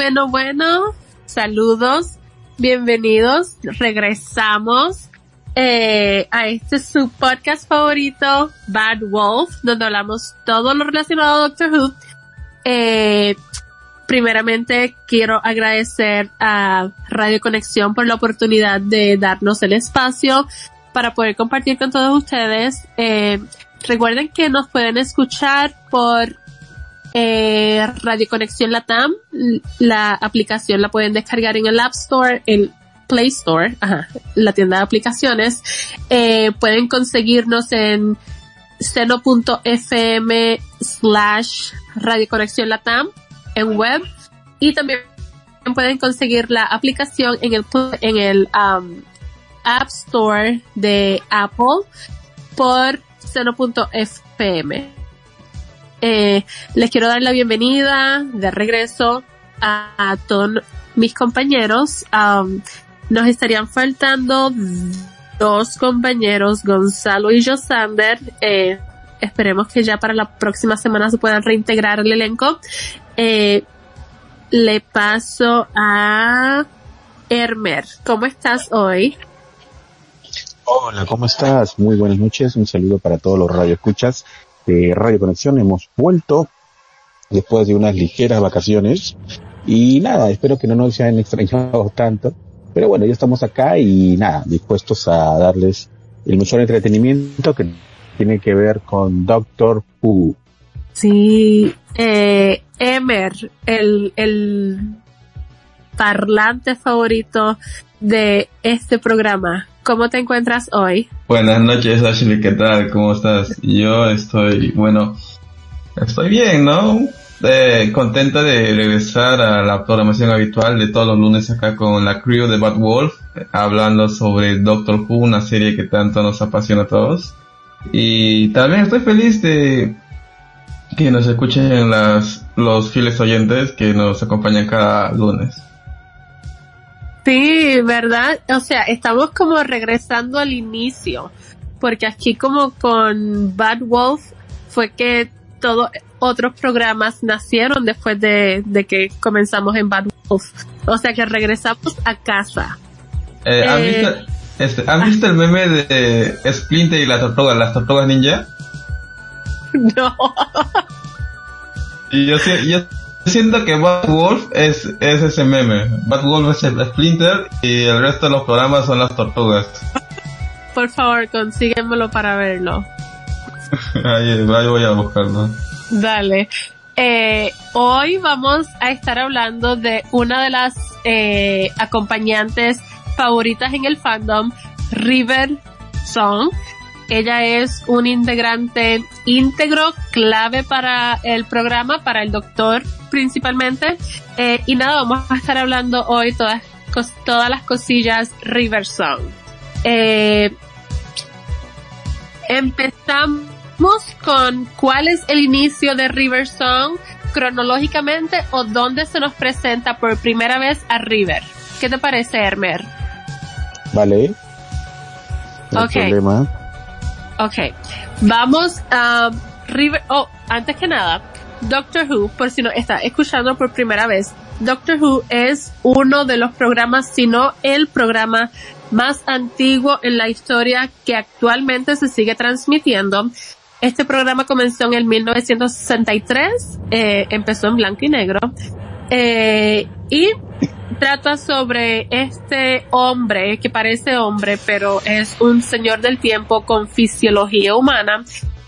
Bueno, bueno. Saludos. Bienvenidos. Regresamos eh, a este su podcast favorito, Bad Wolf, donde hablamos todo lo relacionado a Doctor Who. Eh, primeramente quiero agradecer a Radio Conexión por la oportunidad de darnos el espacio para poder compartir con todos ustedes. Eh, recuerden que nos pueden escuchar por eh, Radio Conexión Latam. La aplicación la pueden descargar en el App Store, el Play Store, ajá, la tienda de aplicaciones. Eh, pueden conseguirnos en seno.fm slash Radio Conexión Latam en web y también pueden conseguir la aplicación en el, en el um, App Store de Apple por seno.fm. Eh, les quiero dar la bienvenida de regreso a, todos mis compañeros. Um, nos estarían faltando dos compañeros, Gonzalo y Josander. Eh, esperemos que ya para la próxima semana se puedan reintegrar el elenco. Eh, le paso a Hermer. ¿Cómo estás hoy? Hola, ¿cómo estás? Muy buenas noches. Un saludo para todos los radioescuchas Radio Conexión. Hemos vuelto después de unas ligeras vacaciones y nada, espero que no nos hayan extrañado tanto. Pero bueno, ya estamos acá y nada, dispuestos a darles el mejor entretenimiento que tiene que ver con Doctor Who. Sí, eh, Emer, el, el parlante favorito de este programa. ¿Cómo te encuentras hoy? Buenas noches, Ashley, ¿qué tal? ¿Cómo estás? Yo estoy, bueno, estoy bien, ¿no? Eh, contenta de regresar a la programación habitual de todos los lunes acá con la crew de Bad Wolf, hablando sobre Doctor Who, una serie que tanto nos apasiona a todos. Y también estoy feliz de que nos escuchen las, los fieles oyentes que nos acompañan cada lunes. Sí, ¿verdad? O sea, estamos como regresando al inicio, porque aquí como con Bad Wolf fue que todos otros programas nacieron después de, que comenzamos en Bad Wolf. O sea que regresamos a casa. Eh, ¿han, eh, visto, este, visto el meme de Splinter y la tortuga, las tortugas ninja? No. Y yo, yo siento que Bad Wolf es, es ese meme. Bad Wolf es el Splinter y el resto de los programas son las tortugas. Por favor, consíguemelo para verlo. ahí, voy a buscarlo. Dale. Eh, hoy vamos a estar hablando de una de las eh, acompañantes favoritas en el fandom, River Song. Ella es un integrante íntegro, clave para el programa, para el doctor principalmente. Eh, y nada, vamos a estar hablando hoy todas, todas las cosillas River Song. Eh, empezamos con cuál es el inicio de River Song cronológicamente o dónde se nos presenta por primera vez a River. ¿Qué te parece, Hermer? Vale. No ok. Ok. Vamos a River, oh, antes que nada, Doctor Who, por si no está escuchando por primera vez, Doctor Who es uno de los programas, si no el programa más antiguo en la historia que actualmente se sigue transmitiendo. Este programa comenzó en el 1963, eh, empezó en blanco y negro, eh, y trata sobre este hombre que parece hombre, pero es un señor del tiempo con fisiología humana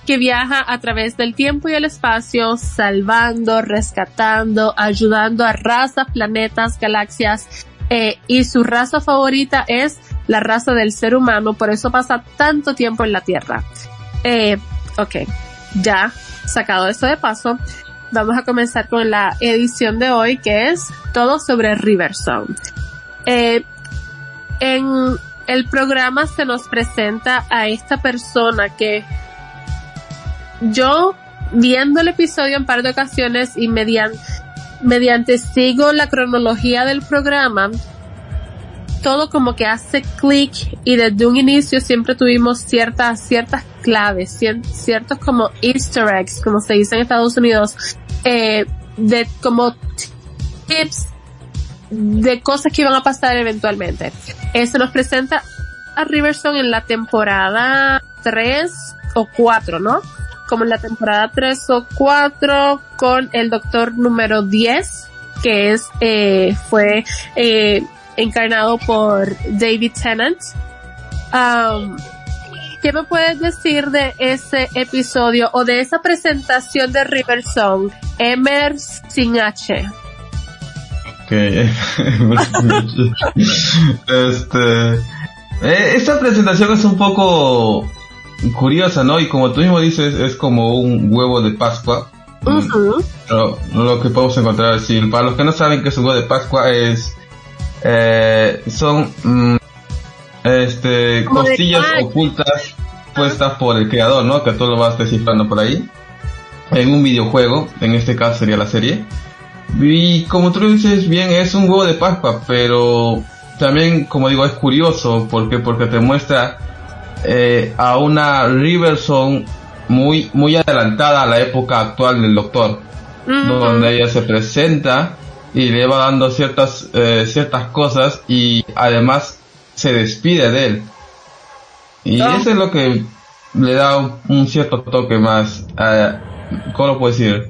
que viaja a través del tiempo y el espacio, salvando, rescatando, ayudando a razas, planetas, galaxias, eh, y su raza favorita es la raza del ser humano, por eso pasa tanto tiempo en la Tierra. Eh, ok, ya sacado eso de paso, vamos a comenzar con la edición de hoy que es todo sobre Riverstone. Eh, en el programa se nos presenta a esta persona que yo viendo el episodio en par de ocasiones y mediante, mediante sigo la cronología del programa, todo como que hace clic y desde un inicio siempre tuvimos ciertas, ciertas claves, ciertos como easter eggs, como se dice en Estados Unidos, eh, de como tips de cosas que iban a pasar eventualmente. Esto nos presenta a Riverson en la temporada 3 o 4, ¿no? Como en la temporada 3 o 4 con el doctor número 10, que es, eh, fue, eh, encarnado por David Tennant. Um, ¿Qué me puedes decir de ese episodio o de esa presentación de River Song? Emer sin H. Ok. este. Eh, esta presentación es un poco curiosa, ¿no? Y como tú mismo dices, es como un huevo de Pascua. lo, que podemos encontrar, sí, para los que no saben qué es un huevo de Pascua, es. Eh, son. Mm, este, costillas ocultas puestas por el creador, ¿no? Que tú lo vas descifrando por ahí. En un videojuego, en este caso sería la serie. Y como tú dices bien, es un huevo de Pascua, pero también, como digo, es curioso porque porque te muestra eh, a una Riverson muy muy adelantada a la época actual del Doctor, donde ella se presenta y le va dando ciertas eh, ciertas cosas y además se despide de él. Y eso es lo que le da un, cierto toque más, eh, ¿cómo lo puedo decir?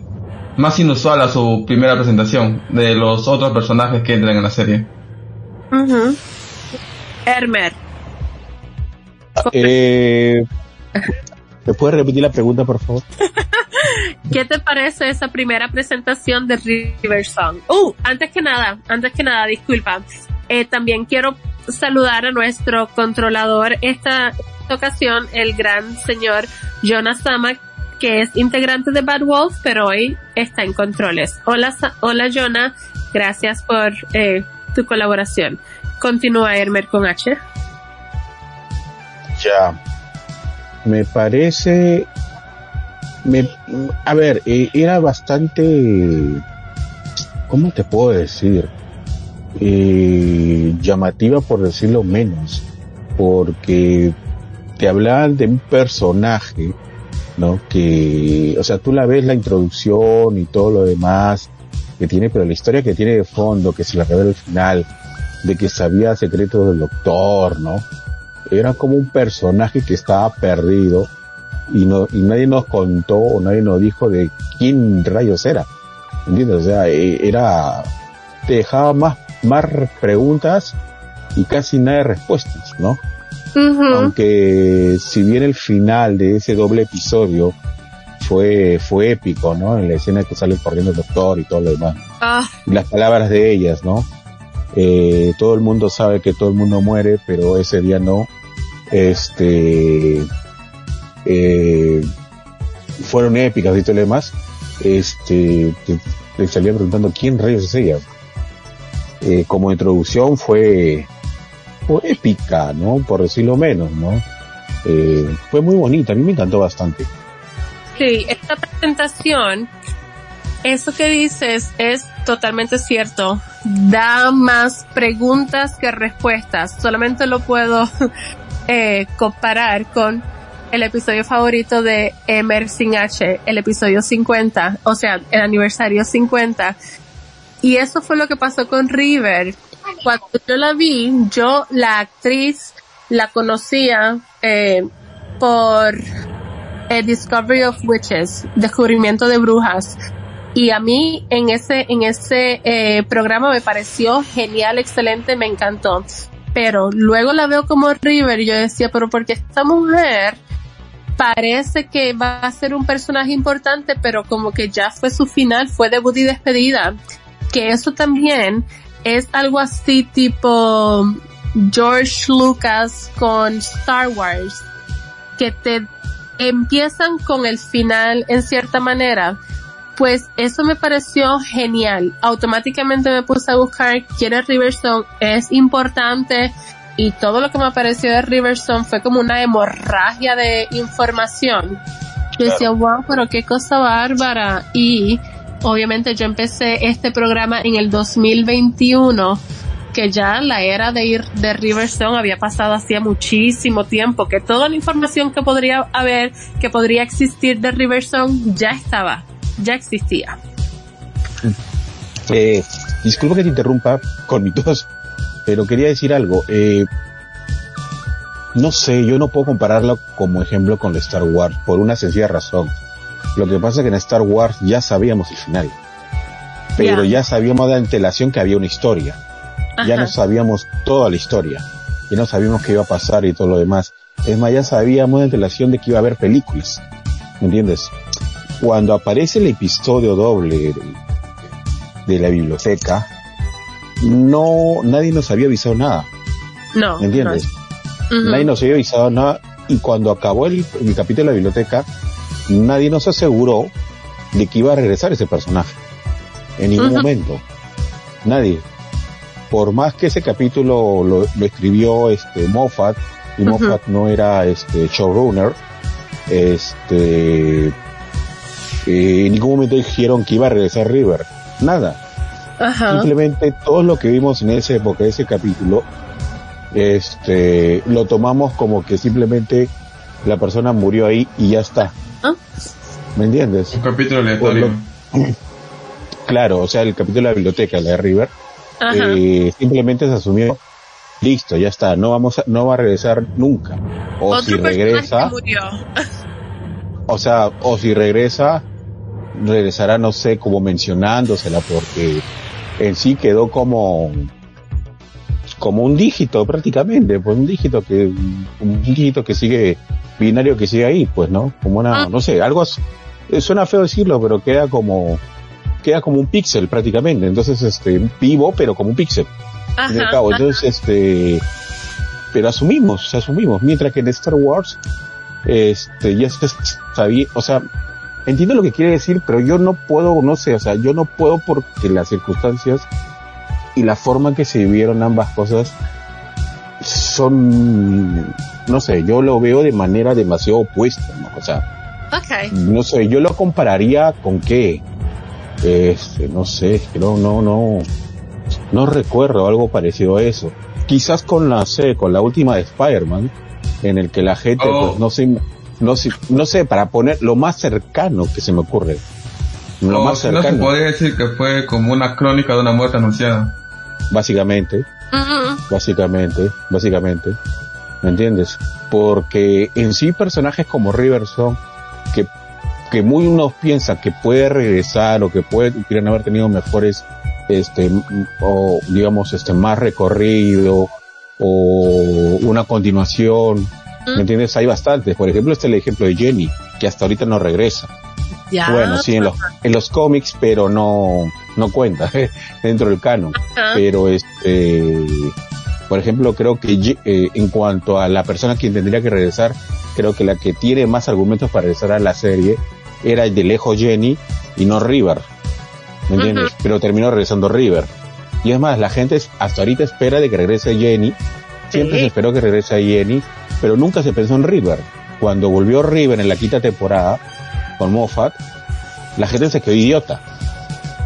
Más inusual a su primera presentación de los otros personajes que entran en la serie. Uh Hermer. Eh, ¿Me puedes repetir la pregunta, por favor? ¿Qué te parece esa primera presentación de River Song? Uh, antes que nada, antes que nada, disculpa. Eh, también quiero saludar a nuestro controlador esta ocasión, el gran señor Jonas Sama, que es integrante de Bad Wolf, pero hoy está en controles. Hola, hola Jonah, gracias por eh, tu colaboración. Continúa Hermer con H. Ya. Me parece, me, a ver, eh, era bastante, ¿cómo te puedo decir? Eh, llamativa por decirlo menos, porque te hablaban de un personaje, ¿no? Que, o sea, tú la ves la introducción y todo lo demás que tiene, pero la historia que tiene de fondo, que se la revela al final, de que sabía secretos del doctor, ¿no? Era como un personaje que estaba perdido y no, y nadie nos contó nadie nos dijo de quién rayos era. ¿Entiendes? O sea, e, era, te dejaba más más preguntas y casi nada de respuestas, ¿no? Aunque si bien el final de ese doble episodio fue, fue épico, ¿no? En la escena que sale corriendo el doctor y todo lo demás. Ah. las palabras de ellas, ¿no? Eh, todo el mundo sabe que todo el mundo muere, pero ese día no. Este, eh, fueron épicas y todo lo demás. Este, le salía preguntando quién rayos es ella. Eh, como introducción fue, épica, ¿no? Por decirlo menos, ¿no? Eh, fue muy bonita, a mí me encantó bastante. Sí, esta presentación, eso que dices es totalmente cierto. Da más preguntas que respuestas. Solamente lo puedo eh, comparar con el episodio favorito de Emer sin H, el episodio 50, o sea, el aniversario 50, y eso fue lo que pasó con River. Cuando yo la vi, yo la actriz la conocía eh, por eh, Discovery of Witches, Descubrimiento de Brujas. Y a mí en ese, en ese eh, programa me pareció genial, excelente, me encantó. Pero luego la veo como River y yo decía, pero porque esta mujer parece que va a ser un personaje importante, pero como que ya fue su final, fue debut y despedida que eso también es algo así tipo George Lucas con Star Wars, que te empiezan con el final en cierta manera. Pues eso me pareció genial. Automáticamente me puse a buscar quién es Riverstone, es importante y todo lo que me apareció de Riverstone fue como una hemorragia de información. Yo decía, wow, pero qué cosa bárbara. Y obviamente yo empecé este programa en el 2021 que ya la era de ir de Riverstone había pasado hacía muchísimo tiempo, que toda la información que podría haber, que podría existir de Riverstone ya estaba, ya existía. Eh, disculpa que te interrumpa con mi tos, pero quería decir algo. Eh, no sé, yo no puedo compararlo como ejemplo con Star Wars por una sencilla razón. Lo que pasa es que en Star Wars ya sabíamos el final. Pero ya sabíamos de antelación que había una historia. Ya no sabíamos toda la historia. Ya no sabíamos qué iba a pasar y todo lo demás. Es más, ya sabíamos de antelación de que iba a haber películas. ¿Me entiendes? Cuando aparece el episodio doble de, la biblioteca, no, nadie nos había avisado nada. No. ¿Me entiendes? Nadie nos había avisado nada. Y cuando acabó el, el capítulo de la biblioteca, nadie nos aseguró de que iba a regresar ese personaje. En ningún momento. Nadie. Por más que ese capítulo lo, escribió este Moffat, y Moffat no era este showrunner, este eh, en ningún momento dijeron que iba a regresar River. Nada. Simplemente todo lo que vimos en esa época, ese capítulo, este, lo tomamos como que simplemente la persona murió ahí y ya está. ¿Me entiendes? Un capítulo aleatorio. claro, o sea, el capítulo de la biblioteca, la de River, eh, simplemente se asumió, listo, ya está, no vamos a, no va a regresar nunca. O si regresa, o sea, o si regresa, regresará, no sé, como mencionándosela, porque en sí quedó como como un dígito prácticamente, pues un dígito que un dígito que sigue binario que sigue ahí, pues, ¿no? Como una, ah. no sé, algo suena feo decirlo, pero queda como queda como un píxel prácticamente, entonces este vivo pero como un píxel. Entonces este pero asumimos, asumimos, mientras que en Star Wars este ya se sabía, o sea, entiendo lo que quiere decir, pero yo no puedo, no sé, o sea, yo no puedo porque las circunstancias y la forma en que se vivieron ambas cosas son, no sé, yo lo veo de manera demasiado opuesta, ¿no? O sea, no sé, yo lo compararía con qué, este, no sé, no, no, no, no recuerdo algo parecido a eso. Quizás con la, sé, con la última de Spider-Man, en el que la gente, pues, oh. no sé, no sé, no sé, para poner lo más cercano que se me ocurre. Lo oh, más cercano. No se podría decir que fue como una crónica de una muerte anunciada. Básicamente. Básicamente, básicamente. ¿Me entiendes? Porque en sí personajes como Riverson, que, que muy unos piensan que puede regresar o que pueden haber tenido mejores, este, o digamos, este, más recorrido o una continuación. ¿Me entiendes? Hay bastantes. Por ejemplo, este es el ejemplo de Jenny, que hasta ahorita no regresa. Bueno, sí, en los, en los cómics, pero no, no cuenta dentro del canon. Pero este, por ejemplo, creo que eh, en cuanto a la persona quien tendría que regresar, creo que la que tiene más argumentos para regresar a la serie era el de lejos Jenny y no River. ¿Me entiendes? Pero terminó regresando River. Y es más, la gente hasta ahorita espera de que regrese Jenny. Siempre se esperó que regrese Jenny, pero nunca se pensó en River. Cuando volvió River en la quinta temporada, con Moffat, la gente se quedó idiota.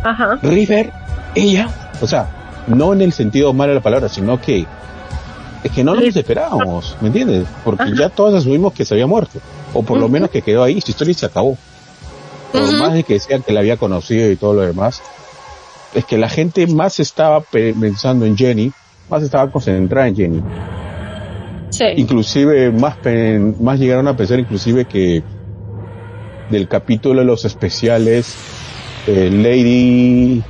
Ajá. River, ella, o sea, no en el sentido malo de la palabra, sino que es que no nos esperábamos, ¿me entiendes? Porque ya todos asumimos que se había muerto, o por lo menos que quedó ahí, su historia se acabó. Por más de que decían que la había conocido y todo lo demás, es que la gente más estaba pensando en Jenny, más estaba concentrada en Jenny. Sí. Inclusive más, más llegaron a pensar inclusive que del capítulo de los especiales, eh, Lady,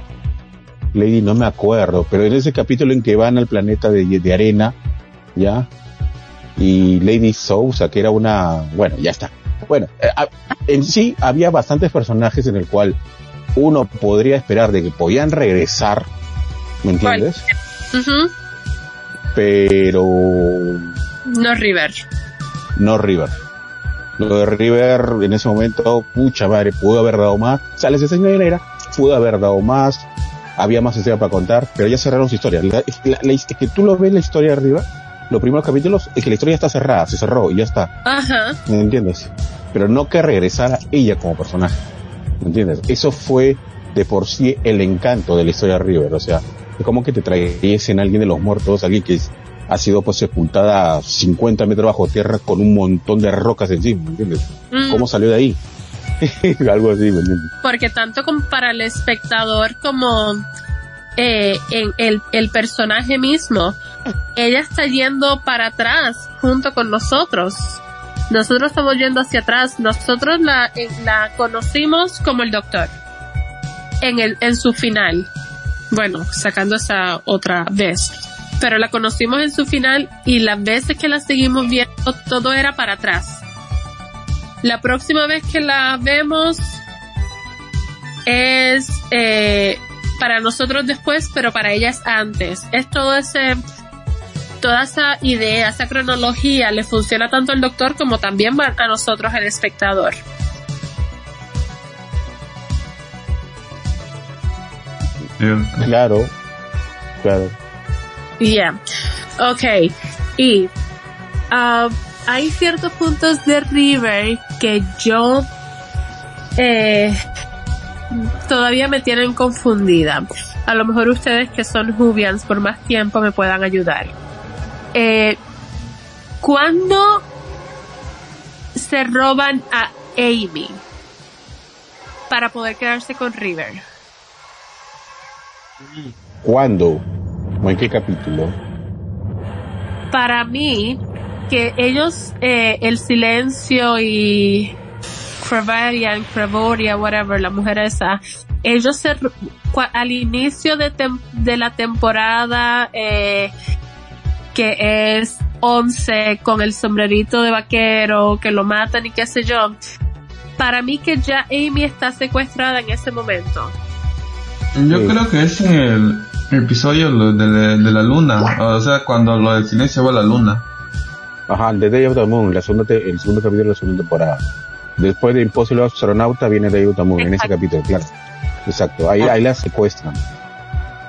Lady no me acuerdo, pero en ese capítulo en que van al planeta de, de arena, ¿ya? Y Lady Sousa, que era una, bueno, ya está. Bueno, eh, en sí había bastantes personajes en el cual uno podría esperar de que podían regresar, ¿me entiendes? Pero... No River. No River. Lo de River en ese momento, pucha madre, pudo haber dado más. O sea, les negra, pudo haber dado más. Había más historia para contar, pero ya cerraron su historia. es, que tú lo ves la historia de River, los primeros capítulos, es que la historia está cerrada, se cerró y ya está. Ajá. ¿Me entiendes? Pero no que regresara ella como personaje. ¿Me entiendes? Eso fue de por sí el encanto de la historia de River. O sea, es como que te trayesen a alguien de los muertos, alguien que ha sido pues sepultada 50 metros bajo tierra con un montón de rocas encima, ¿me entiendes? Mm. ¿Cómo salió de ahí? Algo así, ¿me entiendes? Porque tanto como para el espectador como eh, en el, el personaje mismo, ella está yendo para atrás junto con nosotros. Nosotros estamos yendo hacia atrás. Nosotros la, la conocimos como el doctor. En el, en su final. Bueno, sacando esa otra vez. Pero la conocimos en su final y las veces que la seguimos viendo todo era para atrás. La próxima vez que la vemos es eh, para nosotros después, pero para ellas antes. Es todo ese, toda esa idea, esa cronología le funciona tanto al doctor como también a nosotros el espectador. Claro, claro. Yeah. Ok. Y uh, hay ciertos puntos de River que yo eh, todavía me tienen confundida. A lo mejor ustedes que son Jubians por más tiempo me puedan ayudar. Eh, ¿Cuándo se roban a Amy para poder quedarse con River? ¿Cuándo? ¿O en qué capítulo? Para mí, que ellos, eh, el silencio y Crevarian, Crevoria, whatever, la mujer esa, ellos se, al inicio de, de la temporada, eh, que es 11 con el sombrerito de vaquero, que lo matan y qué sé yo, para mí que ya Amy está secuestrada en ese momento. Yo creo que es en el episodio de, de, la luna, o sea, cuando lo del silencio va a la luna. Ajá, de Day of the Moon, la segunda el segundo capítulo de la segunda temporada. Después de Impossible Astronauta viene Day of the Moon, en ese capítulo, claro. Exacto, ahí, ahí la secuestran.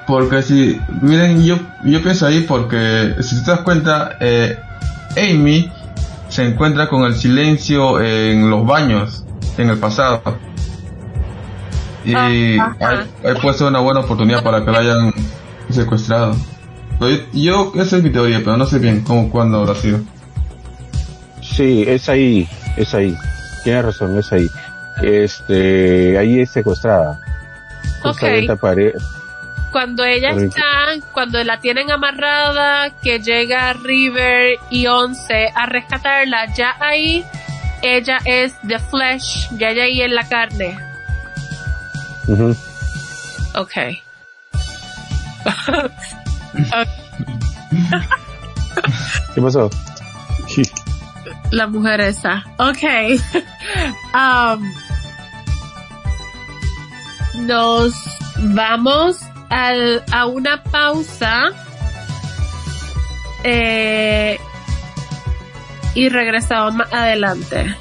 Porque si, miren, yo, yo pienso ahí porque, si te das cuenta, eh, Amy se encuentra con el silencio en los baños, en el pasado. Y ahí, puede ser una buena oportunidad para que la hayan secuestrado. Yo, esa es mi teoría, pero no sé bien cómo, cuándo habrá sido. Sí, es ahí, es ahí. Tienes razón, es ahí. Este, ahí es secuestrada. Okay. Cuando ella está, cuando la tienen amarrada, que llega River y Once a rescatarla, ya ahí ella es the flesh, ya ella ahí en la carne. Okay. ¿Qué pasó? la mujer esa. Ok. um, nos vamos al, a una pausa. Eh, y regresamos más adelante.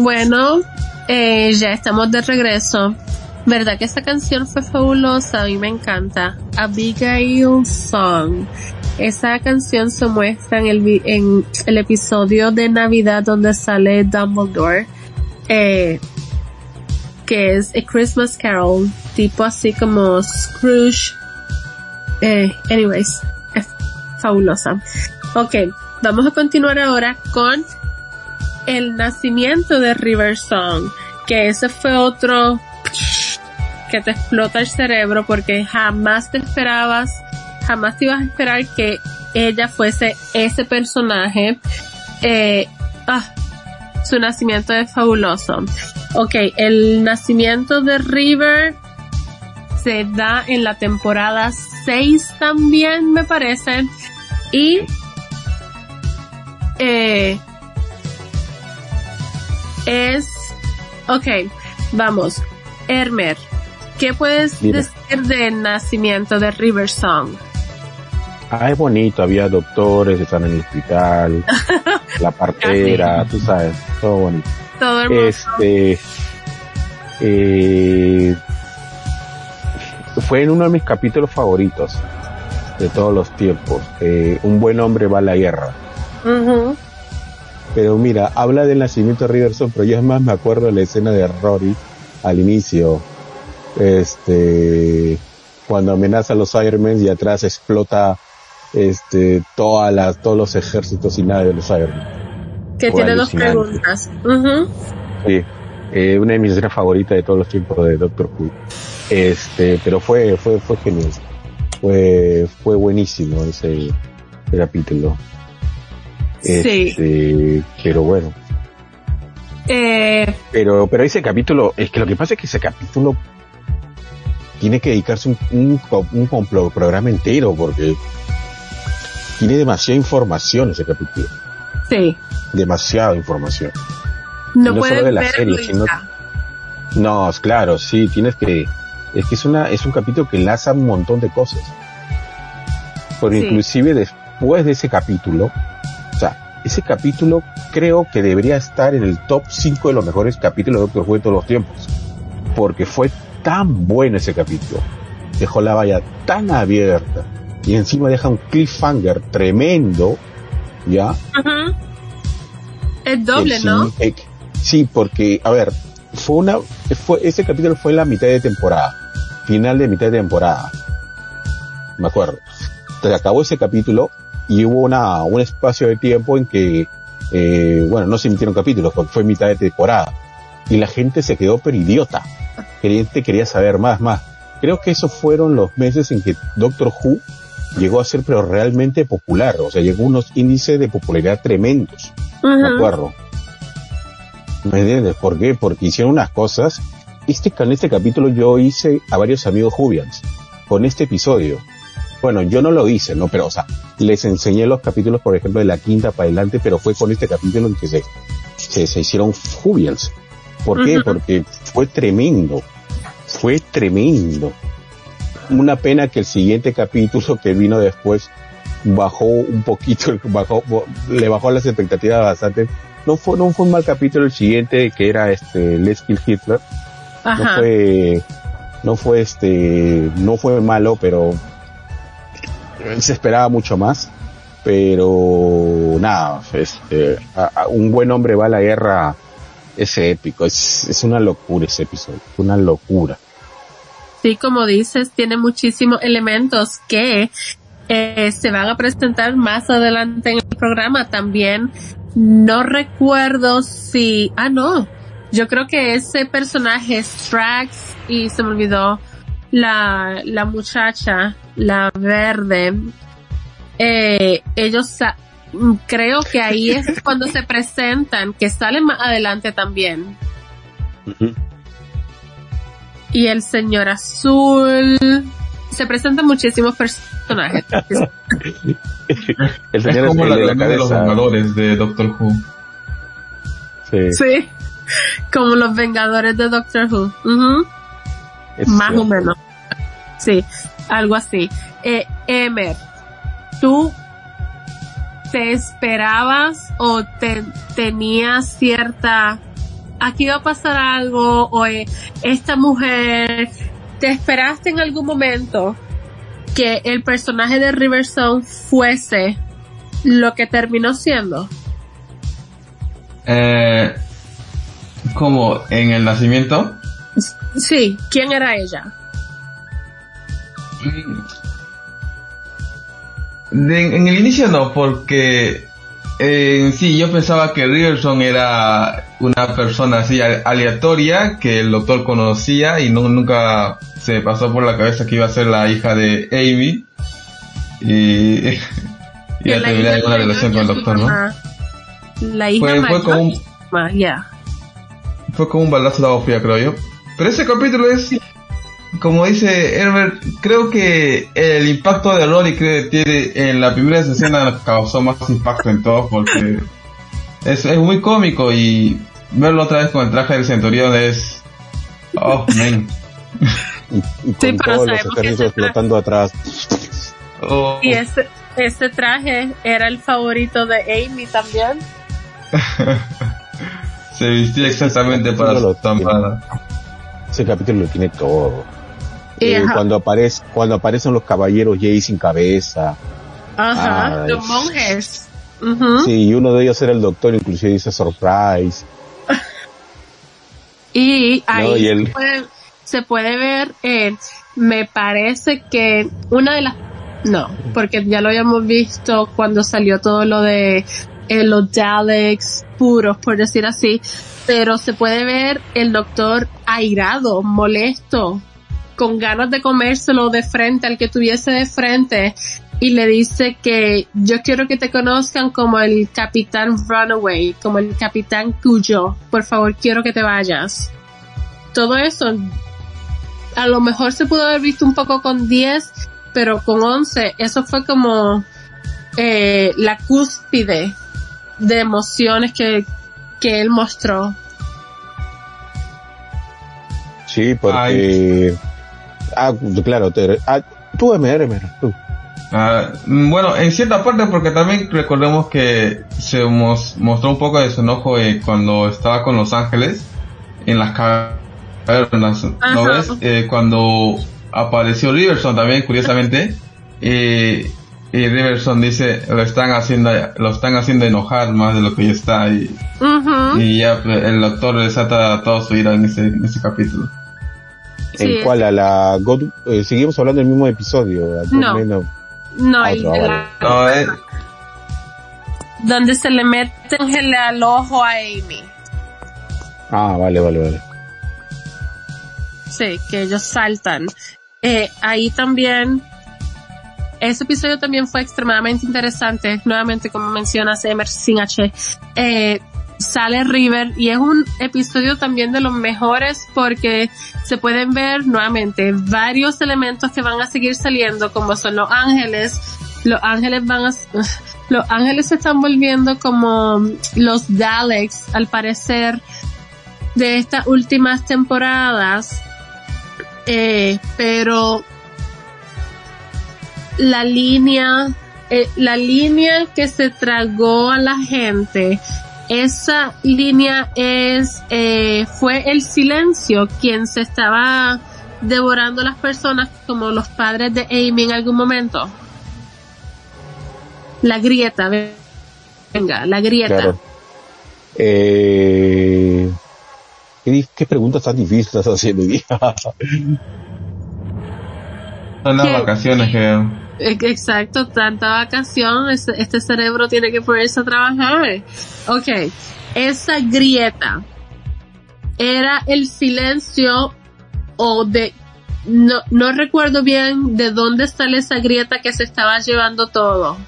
Bueno, eh, ya estamos de regreso. ¿Verdad que esta canción fue fabulosa? A mí me encanta. Abigail Song. Esa canción se muestra en el, en el episodio de Navidad donde sale Dumbledore, eh, que es A Christmas Carol, tipo así como Scrooge. Eh, anyways, es fabulosa. Ok, vamos a continuar ahora con el nacimiento de River Song, que ese fue otro que te explota el cerebro porque jamás te esperabas jamás te ibas a esperar que ella fuese ese personaje. Eh, ah, su nacimiento es fabuloso. Ok, el nacimiento de River se da en la temporada 6 también, me parece. Y eh, es, ok, vamos, Hermer, ¿qué puedes decir del nacimiento de River Song? Ah, es bonito, había doctores, están en el hospital, la partera, tú sabes, todo bonito. Todo hermoso. Este, eh, fue en uno de mis capítulos favoritos de todos los tiempos. Eh, un buen hombre va a la guerra. Pero mira, habla del nacimiento de Riverson, pero yo es más me acuerdo de la escena de Rory al inicio. Este, cuando amenaza a los Ironmen y atrás explota este, todas las, todos los ejércitos y nada de los Iron Que tiene dos preguntas. Sí, eh, una de mis escenas favoritas de todos los tiempos de Doctor Who. Este, pero fue, fue, fue genial. Fue, fue buenísimo ese, capítulo. Sí. Este, pero bueno. Eh... Pero, pero ese capítulo, es que lo que pasa es que ese capítulo tiene que dedicarse un, un, un programa entero porque tiene demasiada información ese capítulo. Sí. Demasiada información. No, no solo de la serie, sino No, claro, sí, tienes que es que es una es un capítulo que enlaza un montón de cosas. Porque inclusive después de ese capítulo, ese capítulo creo que debería estar en el top 5 de los mejores capítulos de Doctor Who de todos los tiempos. Porque fue tan bueno ese capítulo. Dejó la valla tan abierta y encima deja un cliffhanger tremendo, ¿ya? Es doble, ¿no? sí, porque, a ver, fue una, fue, ese capítulo fue la mitad de temporada, final de mitad de temporada, me acuerdo. Entonces acabó ese capítulo y hubo una, un espacio de tiempo en que, eh, bueno, no se emitieron capítulos porque fue mitad de temporada y la gente se quedó pero idiota. Gente quería saber más, más. Creo que esos fueron los meses en que Doctor Who llegó a ser pero realmente popular, o sea, llegó a unos índices de popularidad tremendos, ¿de acuerdo? ¿Me entiendes? ¿Por qué? Porque hicieron unas cosas. Este, con este capítulo yo hice a varios amigos Jubians, con este episodio. Bueno, yo no lo hice, ¿no? Pero, o sea, les enseñé los capítulos, por ejemplo, de la quinta para adelante, pero fue con este capítulo en que se, se, hicieron Jubians. ¿Por qué? Porque fue tremendo. Fue tremendo una pena que el siguiente capítulo que vino después bajó un poquito, bajó, le bajó las expectativas bastante. No fue, no fue un mal capítulo el siguiente que era este Let's Kill Hitler. No fue, no fue este, no fue malo, pero se esperaba mucho más. Pero nada, este, un buen hombre va a la guerra, es épico, es, es una locura ese episodio, una locura sí, como dices, tiene muchísimos elementos que eh, se van a presentar más adelante en el programa también. No recuerdo si, ah no, yo creo que ese personaje Strax y se me olvidó la, la muchacha, la verde, eh, ellos creo que ahí es cuando se presentan, que salen más adelante también y el señor azul. Se presentan muchísimos personajes. el señor es como la, de, de los Vengadores de Doctor Who. Sí. sí. Como los Vengadores de Doctor Who. Más o menos. Sí, algo así. Eh, Emer, tú te esperabas o te tenías cierta aquí va a pasar algo o eh, esta mujer te esperaste en algún momento que el personaje de Riverstone fuese lo que terminó siendo eh, como en el nacimiento sí quién era ella en el inicio no, porque en sí yo pensaba que Riverson era una persona así aleatoria que el doctor conocía y no, nunca se pasó por la cabeza que iba a ser la hija de Amy y iba a terminar en una relación con el doctor, ¿no? La hija fue, fue como un, fue como un balazo de agua fría, creo yo. Pero ese capítulo es como dice Herbert, creo que el impacto de Rory que tiene en la primera escena causó más impacto en todos porque es, es, muy cómico y verlo otra vez con el traje del centurión es oh man y, con todos los ejércitos explotando atrás. Oh. y ese, ese traje era el favorito de Amy también. Se vistía exactamente para su tampada. ese capítulo lo tiene todo eh, cuando aparece cuando aparecen los caballeros Jay sin cabeza. Ajá los monjes. Sí y uno de ellos era el doctor inclusive dice surprise. Y ahí se, puede, ver eh, me parece que una de las no porque ya lo habíamos visto cuando salió todo lo de eh, los Daleks puros por decir así pero se puede ver el doctor airado molesto con ganas de comérselo de frente al que tuviese de frente y le dice que yo quiero que te conozcan como el capitán Runaway, como el capitán Cuyo, por favor quiero que te vayas. Todo eso, a lo mejor se pudo haber visto un poco con 10, pero con 11, eso fue como eh, la cúspide de emociones que, que él mostró. Sí, porque... Ah, claro, te, ah, tú, MR, tú. Ah, bueno, en cierta parte porque también recordemos que se mostró un poco de su enojo eh, cuando estaba con Los Ángeles en las cavernas, ¿no ves? Eh, cuando apareció Riverson también, curiosamente, eh, y Riverson dice lo están haciendo lo están haciendo enojar más de lo que ya está y, y ya el doctor desata todo su ira en ese, en ese capítulo. ¿En cuál? ¿A la eh, seguimos hablando del mismo episodio? no. No, ah, no, eh. Donde se le mete al ojo a Amy. Ah, vale, vale, vale. Sí, que ellos saltan. Eh, ahí también, ese episodio también fue extremadamente interesante. Nuevamente, como mencionas, Emerson sin H. Eh, sale River y es un episodio también de los mejores porque se pueden ver nuevamente varios elementos que van a seguir saliendo como son los ángeles. Los ángeles van a los ángeles se están volviendo como los Daleks al parecer de estas últimas temporadas. Eh, pero la línea eh, la línea que se tragó a la gente esa línea es eh, fue el silencio quien se estaba devorando las personas como los padres de Amy en algún momento. La grieta venga la grieta. Eh, ¿qué, qué preguntas tan difíciles estás haciendo son las vacaciones que Exacto, tanta vacación, este, cerebro tiene que ponerse a trabajar. Ok, esa grieta era el silencio o de, no, no recuerdo bien de dónde sale esa grieta que se estaba llevando todo.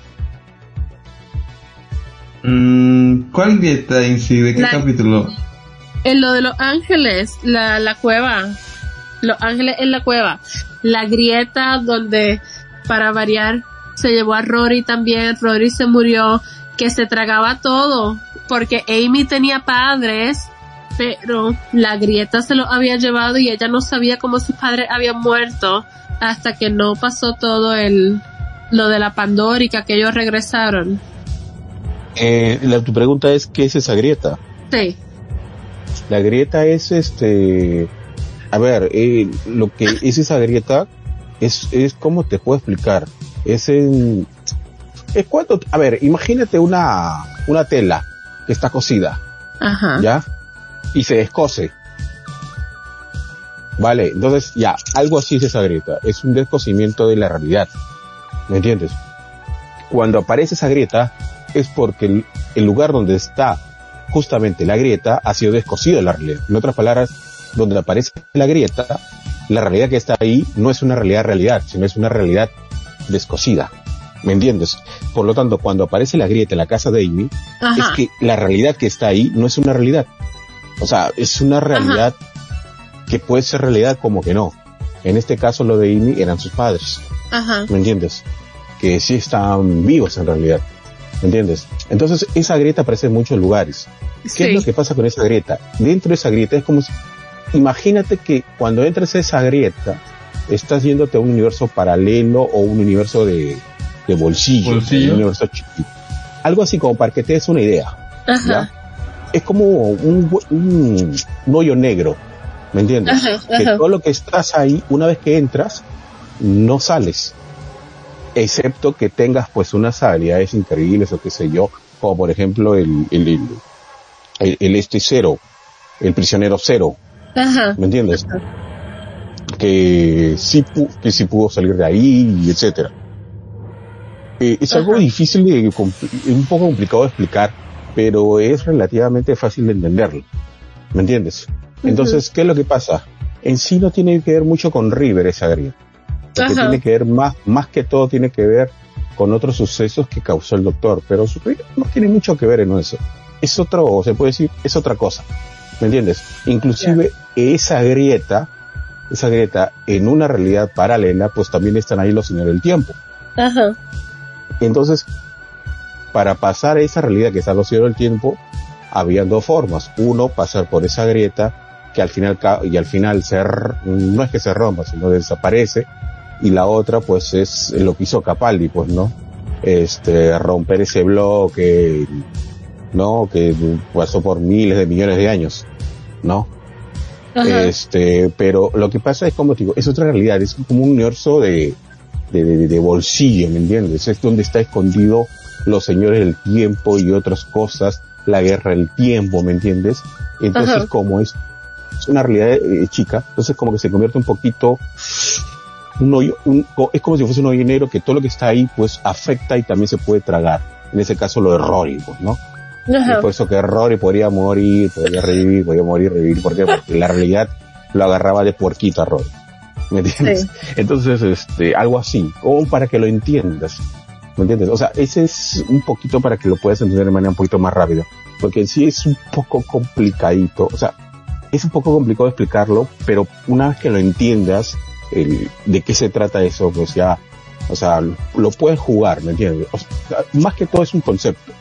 Mm, ¿Cuál grieta en sí? ¿De qué capítulo? En lo de los ángeles, la, la cueva. Los ángeles en la cueva. La grieta donde para variar, se llevó a Rory también, Rory se murió, que se tragaba todo, porque Amy tenía padres, pero la grieta se lo había llevado y ella no sabía cómo sus padres habían muerto hasta que no pasó todo el, lo de la Pandora y que aquellos regresaron. Eh, la, tu pregunta es, ¿qué es esa grieta? Sí. La grieta es este, a ver, eh, lo que es esa grieta es, es como te puedo explicar, es en, es cuando, a ver, imagínate una, una tela que está cosida, Ajá. ¿ya? Y se descose. Vale, entonces ya, algo así es esa grieta, es un descosimiento de la realidad, ¿me entiendes? Cuando aparece esa grieta es porque el, el lugar donde está justamente la grieta ha sido descosido de la realidad. En otras palabras, donde aparece la grieta, la realidad que está ahí no es una realidad realidad, sino es una realidad descosida. ¿Me entiendes? Por lo tanto, cuando aparece la grieta en la casa de Amy, Ajá. es que la realidad que está ahí no es una realidad. O sea, es una realidad que puede ser realidad como que no. En este caso, lo de Amy eran sus padres. Ajá. ¿Me entiendes? Que sí están vivos en realidad. ¿Me entiendes? Entonces, esa grieta aparece en muchos lugares. ¿Qué Sí. es lo que pasa con esa grieta? Dentro de esa grieta es como si, imagínate que cuando entras a esa grieta, estás yéndote a un universo paralelo o un universo de, de bolsillo, Bolsillo. un universo chiquito. Algo así como para que te des una idea. Ajá. ¿ya? Es como un, hue- un, un hoyo negro, ¿me entiendes? Ajá, Que todo lo que estás ahí, una vez que entras, no sales. Excepto que tengas pues unas habilidades increíbles o qué sé yo, como por ejemplo el, el, el, el- el este cero, el prisionero cero, Ajá. ¿me entiendes? Que sí, que sí pudo salir de ahí, y etcétera. Eh, es algo difícil compl- un poco complicado de explicar, pero es relativamente fácil de entenderlo. ¿Me entiendes? Entonces, ¿qué es lo que pasa? En sí no tiene que ver mucho con River esa grieta. Lo que Ajá. tiene que ver más, más que todo tiene que ver con otros sucesos que causó el doctor, pero su River no tiene mucho que ver en eso. Es otro, se puede decir, es otra cosa. ¿Me entiendes? Inclusive esa grieta, esa grieta en una realidad paralela, pues también están ahí los señores del tiempo. Ajá. Entonces, para pasar a esa realidad que está los cielos del tiempo, había dos formas. Uno, pasar por esa grieta, que al final, y al final se, no es que se rompa, sino desaparece. Y la otra, pues, es lo que hizo Capaldi, pues, ¿no? Este, romper ese bloque, ¿no? Que pasó por miles de millones de años, ¿no? Ajá. Este, pero lo que pasa es como te digo, es otra realidad, es como un universo de, de, de- de bolsillo, ¿me entiendes? Es donde está escondido los señores del tiempo y otras cosas, la guerra del tiempo, ¿me entiendes? Entonces, Ajá. como es, es una realidad eh, chica, entonces como que se convierte un poquito, un hoyo, un- es como si fuese un hoyo negro que todo lo que está ahí, pues afecta y también se puede tragar. En ese caso lo de Rory, pues, ¿no? Y por eso que Rory podría morir, podría revivir, podría morir, revivir. ¿Por qué? Porque la realidad lo agarraba de puerquito a Rory. ¿Me entiendes? Sí. Entonces, este, algo así, como para que lo entiendas. ¿Me entiendes? O sea, ese es un poquito para que lo puedas entender de manera un poquito más rápida. Porque en sí es un poco complicadito. O sea, es un poco complicado explicarlo, pero una vez que lo entiendas, el, de qué se trata eso, pues ya, o sea, lo puedes jugar, ¿me entiendes? O sea, más que todo es un concepto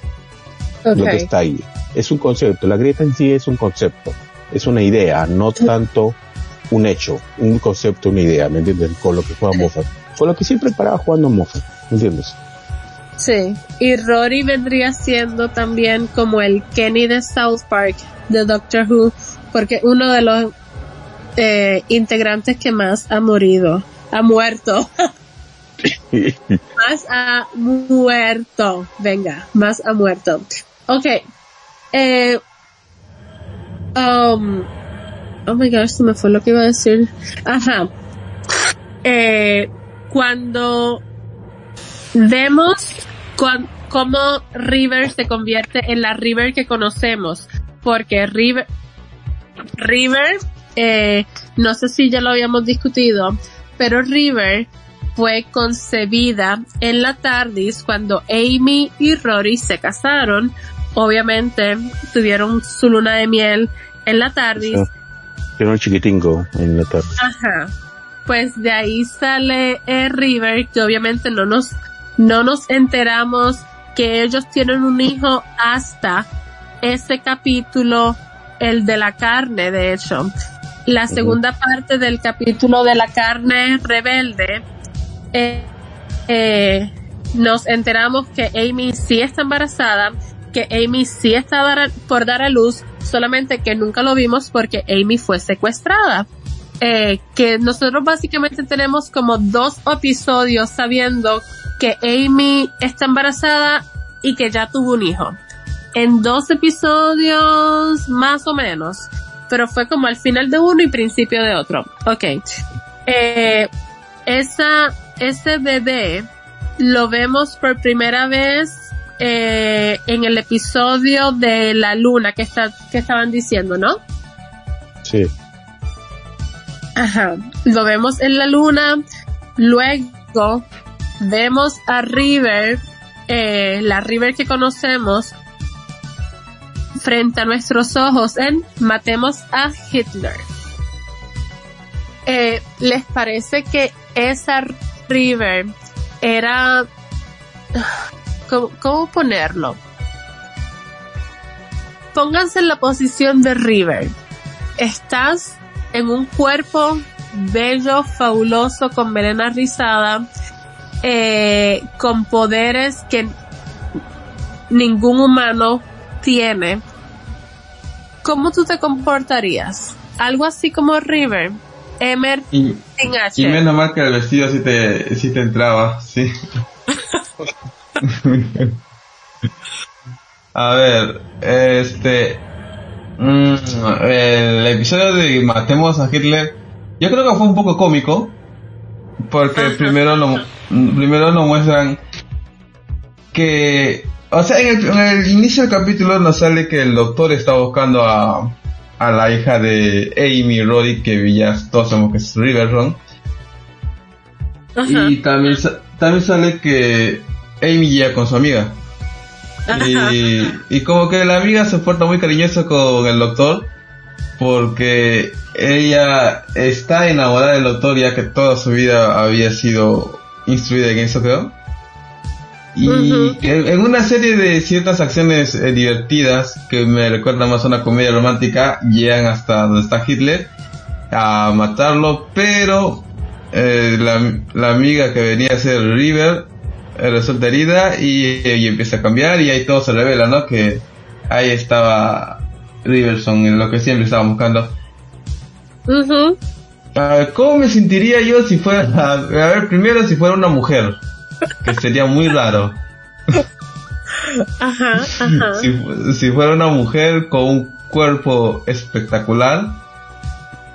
lo que está ahí. Es un concepto. La grieta en sí es un concepto. Es una idea, no tanto un hecho. Un concepto, una idea, ¿me entiendes? Con lo que juega Moffat. Con lo que siempre paraba jugando Moffat, ¿me entiendes? Sí. Y Rory vendría siendo también como el Kenny de South Park de Doctor Who, porque uno de los eh, integrantes que más ha morido, ha muerto, más ha muerto, venga, más ha muerto. Ok. Eh, um, oh my gosh, se me fue lo que iba a decir. Ajá. Eh, cuando vemos cuan- cómo River se convierte en la River que conocemos, porque River, River, eh, no sé si ya lo habíamos discutido, pero River fue concebida en la TARDIS cuando Amy y Rory se casaron. Obviamente tuvieron su luna de miel en la TARDIS. Tiene un chiquitingo en la tarde. Ajá. Pues de ahí sale eh, River, que obviamente no nos, no nos enteramos que ellos tienen un hijo hasta ese capítulo, el de la carne, de hecho. La segunda parte del capítulo de la carne rebelde, eh, eh, nos enteramos que Amy sí está embarazada que Amy sí estaba por dar a luz, solamente que nunca lo vimos porque Amy fue secuestrada. Eh, que nosotros básicamente tenemos como dos episodios sabiendo que Amy está embarazada y que ya tuvo un hijo. En dos episodios más o menos, pero fue como al final de uno y principio de otro. Ok. Eh, esa, ese bebé lo vemos por primera vez eh, en el episodio de la luna que, está, que estaban diciendo, ¿no? Sí. Ajá. Lo vemos en la luna. Luego vemos a River, eh, la River que conocemos, frente a nuestros ojos en Matemos a Hitler. Eh, ¿Les parece que esa River era... ¿Cómo, cómo ponerlo? Pónganse en la posición de River. Estás en un cuerpo bello, fabuloso, con melena rizada, eh, con poderes que ningún humano tiene. ¿Cómo tú te comportarías? Algo así como River, Emer y, Y menos mal que el vestido sí te, sí te entraba, sí. A ver, este, Mm, el episodio de Matemos a Hitler, yo creo que fue un poco cómico, porque primero lo, primero nos muestran que, o sea, en el, inicio del capítulo nos sale que el doctor está buscando a, a la hija de Amy Roddy, que ya todos sabemos que es Riverron. Y también, también sale que Amy llega con su amiga. Y, y como que la amiga se porta muy cariñosa con el doctor porque ella está enamorada del doctor ya que toda su vida había sido instruida en eso creo. Y en, una serie de ciertas acciones eh, divertidas que me recuerdan más a una comedia romántica, llegan hasta donde está Hitler a matarlo, pero eh, la, la, amiga que venía a ser River resulta herida y, empieza a cambiar y ahí todo se revela, ¿no? Que ahí estaba Riverson, en lo que siempre estaba buscando. ¿Cómo me sentiría yo si fuera, a, ver, primero si fuera una mujer? Que sería muy raro. Ajá, ajá. Si, fuera una mujer con un cuerpo espectacular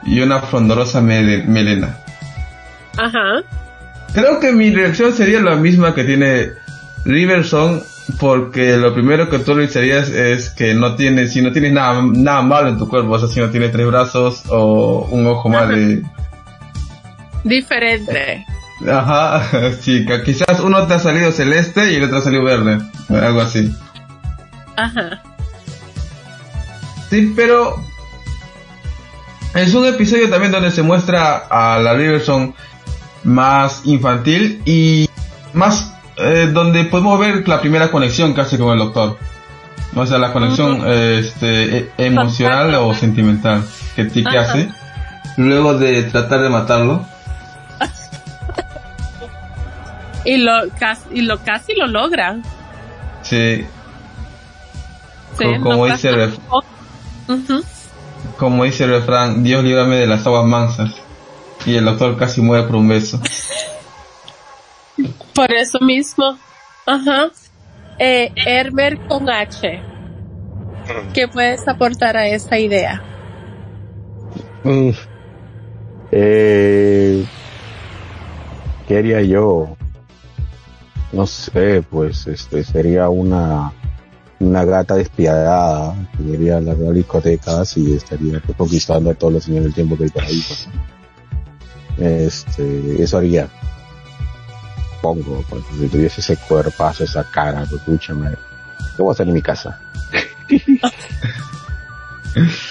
y una frondorosa melena. Ajá. Creo que mi reacción sería la misma que tiene Riverson, porque lo primero que tú le dirías es que no tienes, si no tienes nada, nada malo en tu cuerpo, o sea, si no tienes tres brazos o un ojo más de... Diferente. Ajá, que quizás uno te ha salido celeste y el otro ha salido verde, algo así. Ajá. Sí, pero es un episodio también donde se muestra a la Riverson más infantil y más eh, donde podemos ver la primera conexión hace con el doctor. O sea, la conexión este, e, emocional o sentimental que Tiki hace luego de tratar de matarlo. y lo casi, y lo casi lo logra. Sí. como, dice el como dice el refrán, Dios líbrame de las aguas mansas. Y el doctor casi muere por un beso. Por eso mismo. Ajá. Eh, Herbert con H. ¿Qué puedes aportar a esa idea? Mm. Eh, ¿Qué haría yo? No sé, pues este sería una una gata despiadada que iría a las discotecas y estaría conquistando a todos los señores del tiempo que hay por ahí. Pues. Este, eso haría. Pongo, pues, si tuviese ese cuerpazo, esa cara, pues, escúchame. ¿Qué voy a hacer en mi casa?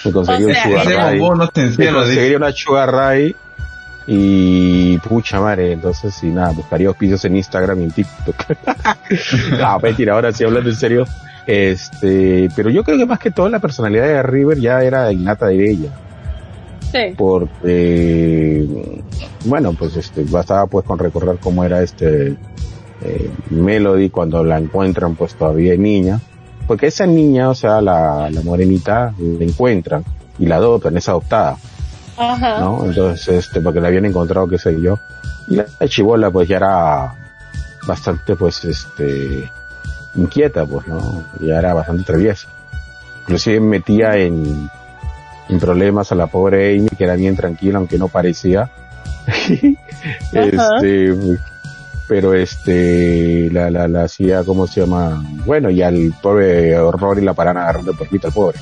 me conseguí un sugar me conseguiría una sugar ray y pucha madre, entonces si nada, buscaría auspicios en Instagram y en TikTok. no, mentira, ahora sí hablando en serio. Este, pero yo creo que más que todo la personalidad de River ya era innata de ella. Porque, bueno, pues este, bastaba pues con recordar cómo era este eh, Melody cuando la encuentran pues todavía niña. porque esa niña, o sea, la, la morenita, la encuentran y la adoptan, es adoptada. Ajá. ¿no? Entonces, este, porque la habían encontrado, qué sé yo. Y la chibola, pues ya era bastante, pues, este, inquieta, pues, ¿no? Ya era bastante traviesa. Inclusive metía en, en problemas a la pobre Amy, que era bien tranquila, aunque no parecía. este, pero este, la, la, la hacía, ¿cómo se llama? Bueno, y al pobre horror y la paran agarrando por al pobre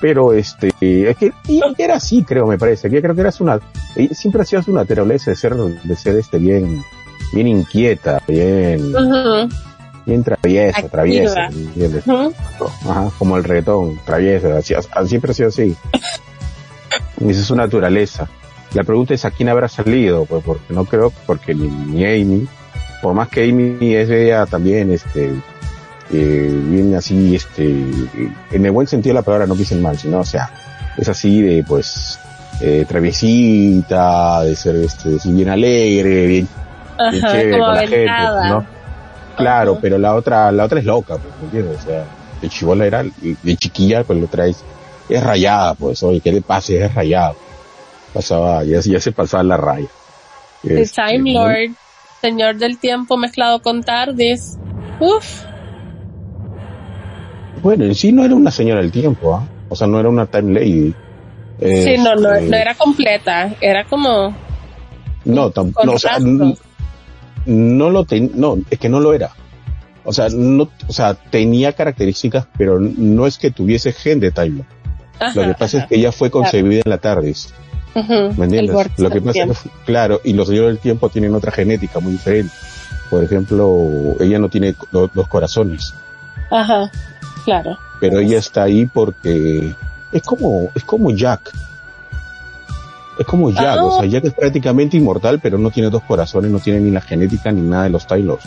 pero este es que era así creo me parece que creo que eras una siempre hacías una naturaleza de ser de ser este bien bien inquieta bien bien traviesa traviesa Ajá, como el reggaetón traviesa siempre ha sido así. Esa es su naturaleza. La pregunta es a quién habrá salido pues porque no creo porque ni, ni Amy por más que Amy es ella también este eh, viene así, este, en el buen sentido de la palabra, no piensen mal, sino, o sea, es así de, pues, eh, traviesita, de ser, este, bien alegre, bien, chévere con la gente, ¿no? Claro, pero la otra, la otra es loca, pues, ¿me entiendes? O sea, de chivola era, de chiquilla, pues lo traes, es rayada, pues, oye, ¿qué le pase? Es rayado. Pasaba, ya, ya se pasaba la raya. The este, Time Lord, señor del tiempo mezclado con Tardis. Uf. Bueno, en sí no era una señora del tiempo, ¿ah? O sea, no era una time lady. sí, no, no, este, no, era completa, era como... No, tampoco, o sea, no, lo ten, no, es que no lo era. O sea, no, o sea, tenía características, pero no es que tuviese gen de Time Lo que pasa es que ella fue concebida en la TARDIS. ¿Me entiendes? Lo que pasa es que, claro, y los señores del tiempo tienen otra genética muy diferente. Por ejemplo, ella no tiene dos corazones. Ajá. Claro. Pero ella está ahí porque es como, es como Jack. Es como Jack, o sea. Jack es prácticamente inmortal, pero no tiene dos corazones, no tiene ni la genética ni nada de los Tylos.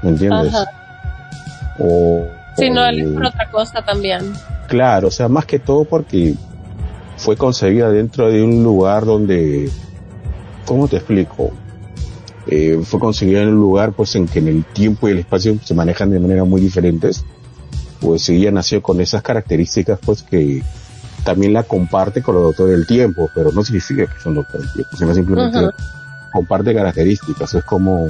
¿Me entiendes? Ajá. O, sí, no, él es por otra cosa también. Claro, o sea, más que todo porque fue concebida dentro de un lugar donde, ¿cómo te explico? Eh, fue concebida en un lugar pues en que en el tiempo y el espacio se manejan de manera muy diferentes pues ella nació con esas características pues que también la comparte con los doctores del tiempo, pero no significa que son doctores del tiempo, sino simplemente comparte características, es como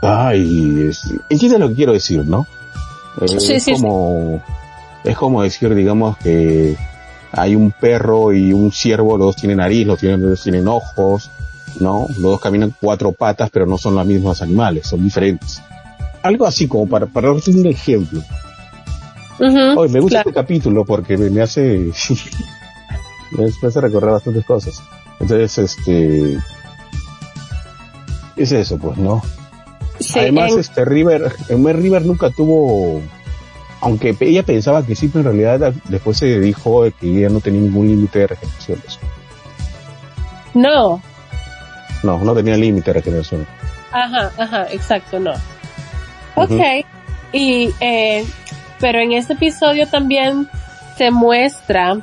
ay, entiendes lo que quiero decir, ¿no? es como es como decir, digamos que hay un perro y un ciervo, los dos tienen nariz, los, tienen, los dos tienen ojos, ¿no? Los dos caminan cuatro patas, pero no son los mismos animales, son diferentes algo así como para, para darte un ejemplo. Hoy me gusta este capítulo porque me, hace, me hace recordar bastantes cosas. Entonces, este, es eso, pues, ¿no? Además, este River, River nunca tuvo, aunque ella pensaba que sí, pero en realidad después se dijo que ella no tenía ningún límite de regeneraciones. No. No, no tenía límite de regeneración. Ajá, ajá, exacto, no. Ok. Y, eh, pero en ese episodio también se muestra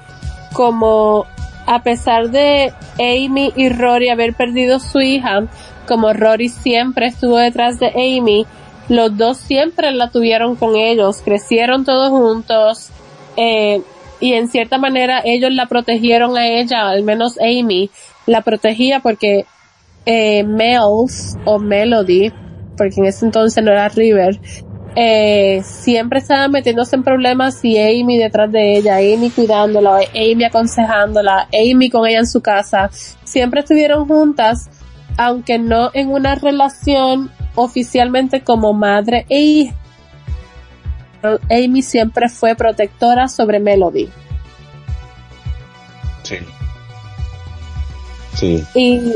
como a pesar de Amy y Rory haber perdido su hija, como Rory siempre estuvo detrás de Amy, los dos siempre la tuvieron con ellos, crecieron todos juntos, eh, y en cierta manera ellos la protegieron a ella, al menos Amy la protegía porque eh, Mels o Melody porque en ese entonces no era River, eh, siempre estaba metiéndose en problemas y Amy detrás de ella, Amy cuidándola, Amy aconsejándola, Amy con ella en su casa. Siempre estuvieron juntas, aunque no en una relación oficialmente como madre e hija. Amy siempre fue protectora sobre Melody. Sí. Sí. Y,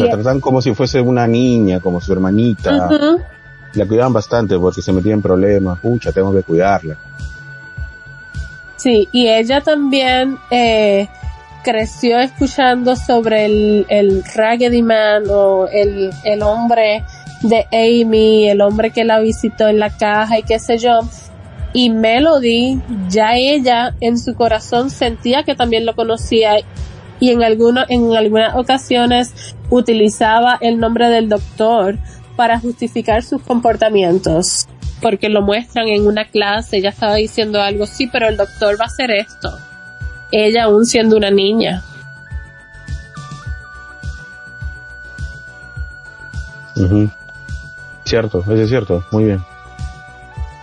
la, tratan como si fuese una niña, como su hermanita. La cuidaban bastante porque se metía en problemas. Pucha, tengo que cuidarla. Sí, y ella también eh, creció escuchando sobre el, el Raggedy Man o el, el hombre de Amy, el hombre que la visitó en la caja y qué sé yo. Y Melody, ya ella en su corazón sentía que también lo conocía y en, algunos, en algunas ocasiones utilizaba el nombre del doctor para justificar sus comportamientos. porque lo muestran en una clase, ella estaba diciendo algo, sí, pero el doctor va a hacer esto. Ella aún siendo una niña. Cierto, eso es cierto, muy bien.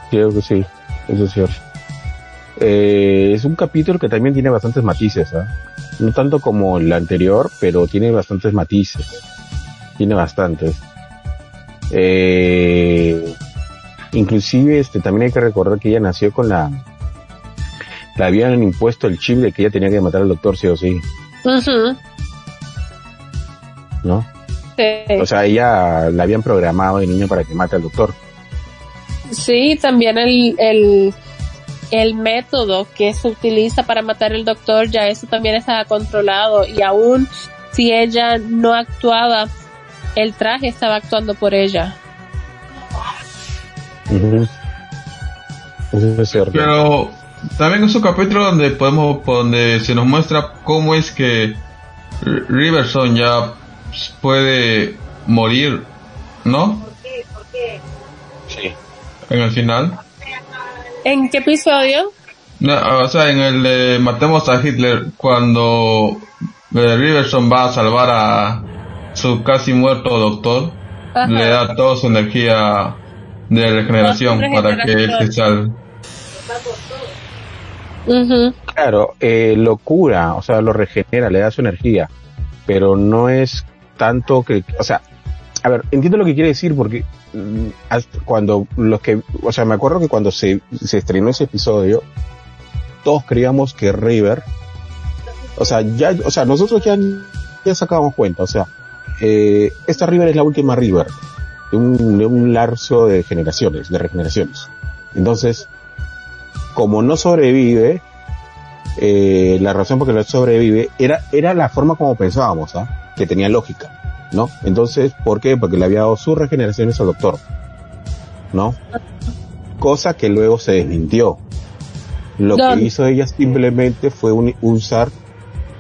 Creo que sí, eso es cierto. Eh, es un capítulo que también tiene bastantes matices, ¿ah? no tanto como el anterior, pero tiene bastantes matices. Tiene bastantes. Eh, inclusive, este, también hay que recordar que ella nació con la, le habían impuesto el chip de que ella tenía que matar al doctor sí o sí. ¿No? O sea, ella la habían programado de niño para que mate al doctor. Sí, también el, el, el método que se utiliza para matar al doctor, ya eso también estaba controlado y aún si ella no actuaba, el traje estaba actuando por ella. Pero también es un capítulo donde podemos, donde se nos muestra cómo es que Riverson ya puede morir, ¿no? ¿Por qué? Sí. En el final. ¿En qué episodio? o sea, en el de Matemos a Hitler, cuando eh, Riverson va a salvar a su casi muerto doctor, le da toda su energía de regeneración para que él se salve. Claro, eh, lo cura, o sea, lo regenera, le da su energía, pero no es tanto que, o sea, a ver, entiendo lo que quiere decir porque mm, cuando los que, o sea, me acuerdo que cuando se, se estrenó ese episodio, todos creíamos que River, o sea, ya, o sea, nosotros ya, ya sacábamos cuenta, o sea, eh, esta River es la última River de un, de un larzo de generaciones, de regeneraciones. Entonces, como no sobrevive, eh, la razón por que no sobrevive era, era la forma como pensábamos, ¿ah? que tenía lógica, ¿no? Entonces, ¿por qué? Porque le había dado sus regeneraciones al doctor, ¿no? Cosa que luego se desmintió. Lo que hizo ella simplemente fue usar,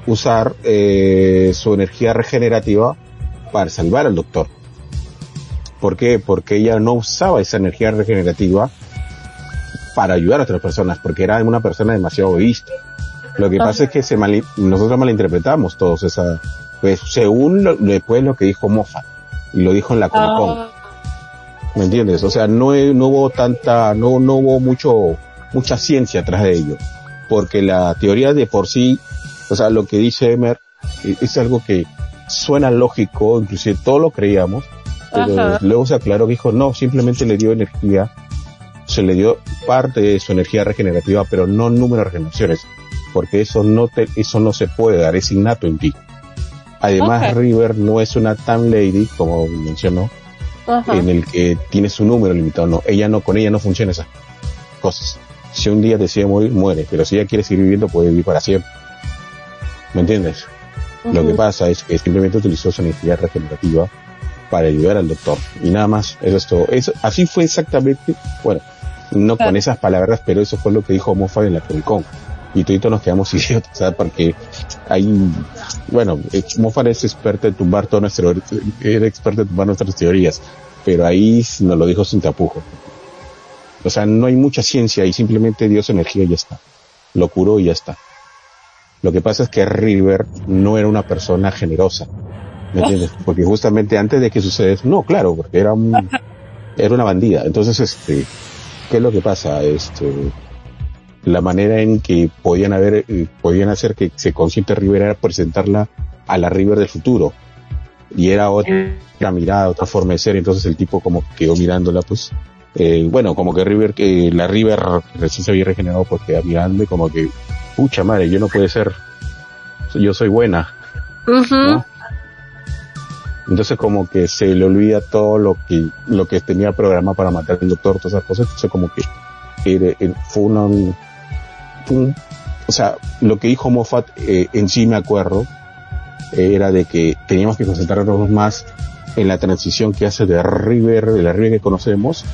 usar eh, su energía regenerativa para salvar al doctor. ¿Por qué? Porque ella no usaba esa energía regenerativa para ayudar a otras personas, porque era una persona demasiado egoísta. Lo que pasa es que se nosotros malinterpretamos todos esa, pues según después lo que dijo Moffat, y lo dijo en la Comic Con. Ah. ¿Me entiendes? O sea, no, no hubo tanta, no, no hubo mucho, mucha ciencia atrás de ello. Porque la teoría de por sí, o sea, lo que dice Emer, e-, es algo que suena lógico, inclusive todo lo creíamos, pero luego se aclaró que dijo, no, simplemente le dio energía, se le dio parte de su energía regenerativa, pero no número de regeneraciones, porque eso no te, eso no se puede dar, es innato en ti. Además, River no es una tan lady, como mencionó, en el que tiene su número limitado, no, ella no, con ella no funciona esas cosas. Si un día decide morir, muere, pero si ella quiere seguir viviendo, puede vivir para siempre. ¿Me entiendes? Lo que pasa es que simplemente utilizó su energía regenerativa para ayudar al doctor. Y nada más, eso es todo. Eso, así fue exactamente, bueno, no con esas palabras, pero eso fue lo que dijo Moffat en la Comic Y todos nos quedamos idiotas, ¿sabes? Porque hay, bueno, eh, Moffat es experto en tumbar todas nuestras, era experto en tumbar nuestras teorías, pero ahí nos lo dijo sin tapujo. O sea, no hay mucha ciencia y simplemente dio su energía y ya está. Lo curó y ya está. Lo que pasa es que River no era una persona generosa. ¿Me entiendes? Porque justamente antes de que suceda eso, no, claro, porque era un, era una bandida. Entonces, este, ¿qué es lo que pasa? Este, la manera en que podían haber, eh, podían hacer que se consciente River era presentarla a la River del futuro. Y era otra mirada, otra forma de ser. Entonces el tipo como quedó mirándola, pues, eh, bueno, como que River, que la River recién se había regenerado porque mirando y como que, pucha madre, yo no puede ser, yo soy buena. Entonces como que se le olvida todo lo que, lo que tenía programado para matar al doctor, todas esas cosas. Entonces como que fue una, o sea, lo que dijo Moffat eh, en sí me acuerdo, era de que teníamos que concentrarnos más en la transición que hace de River, de la River que conocemos,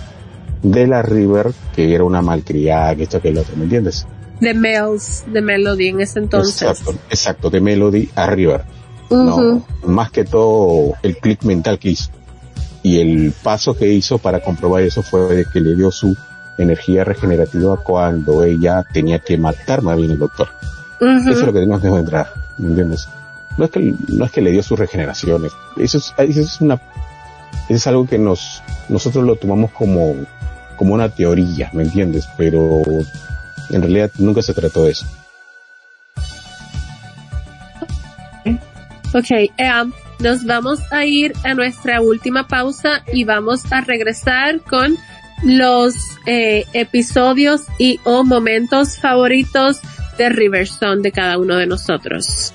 de la River, que era una malcriada, que esto que el otro, ¿me entiendes? De Mel's, de Melody en ese entonces. Exacto, exacto, de Melody a River. No, más que todo el click mental que hizo. y el paso que hizo para comprobar eso fue de que le dio su energía regenerativa cuando ella tenía que matar más bien el doctor. Eso es lo que tenemos que encontrar, ¿me entiendes? No es que, no es que le dio sus regeneraciones, eso es, eso es una, es algo que nos, nosotros lo tomamos como, como una teoría, ¿me entiendes? Pero en realidad nunca se trató eso. Ok, um, nos vamos a ir a nuestra última pausa y vamos a regresar con los eh, episodios y o momentos favoritos de Riverstone de cada uno de nosotros.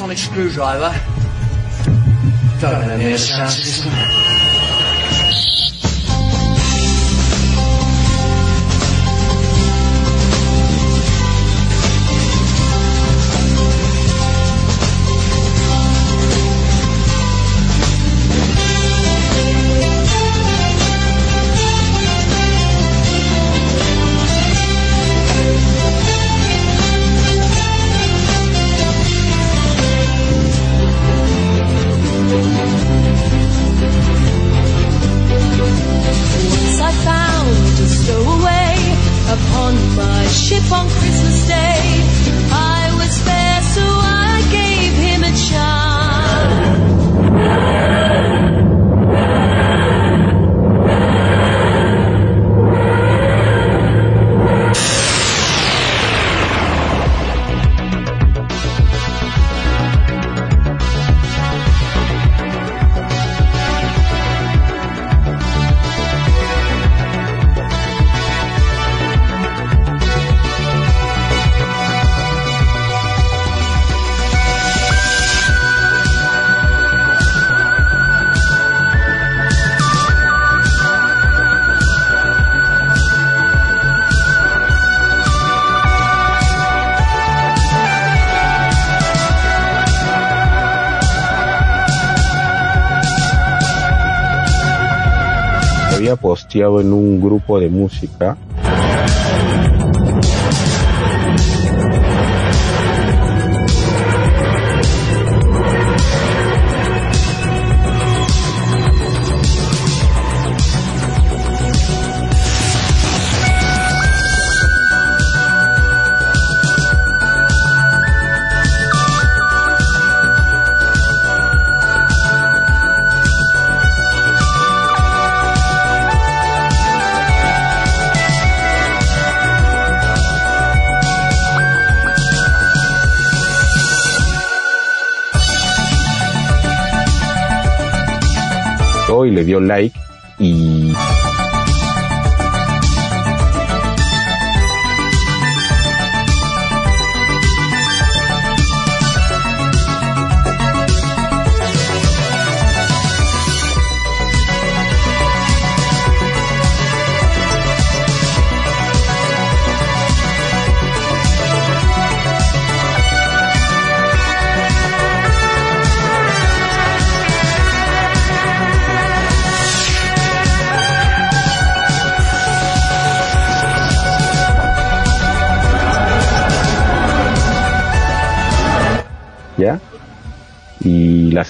Sonic screwdriver. Don't let me sound ship on Christmas Day. En un grupo de música gustó y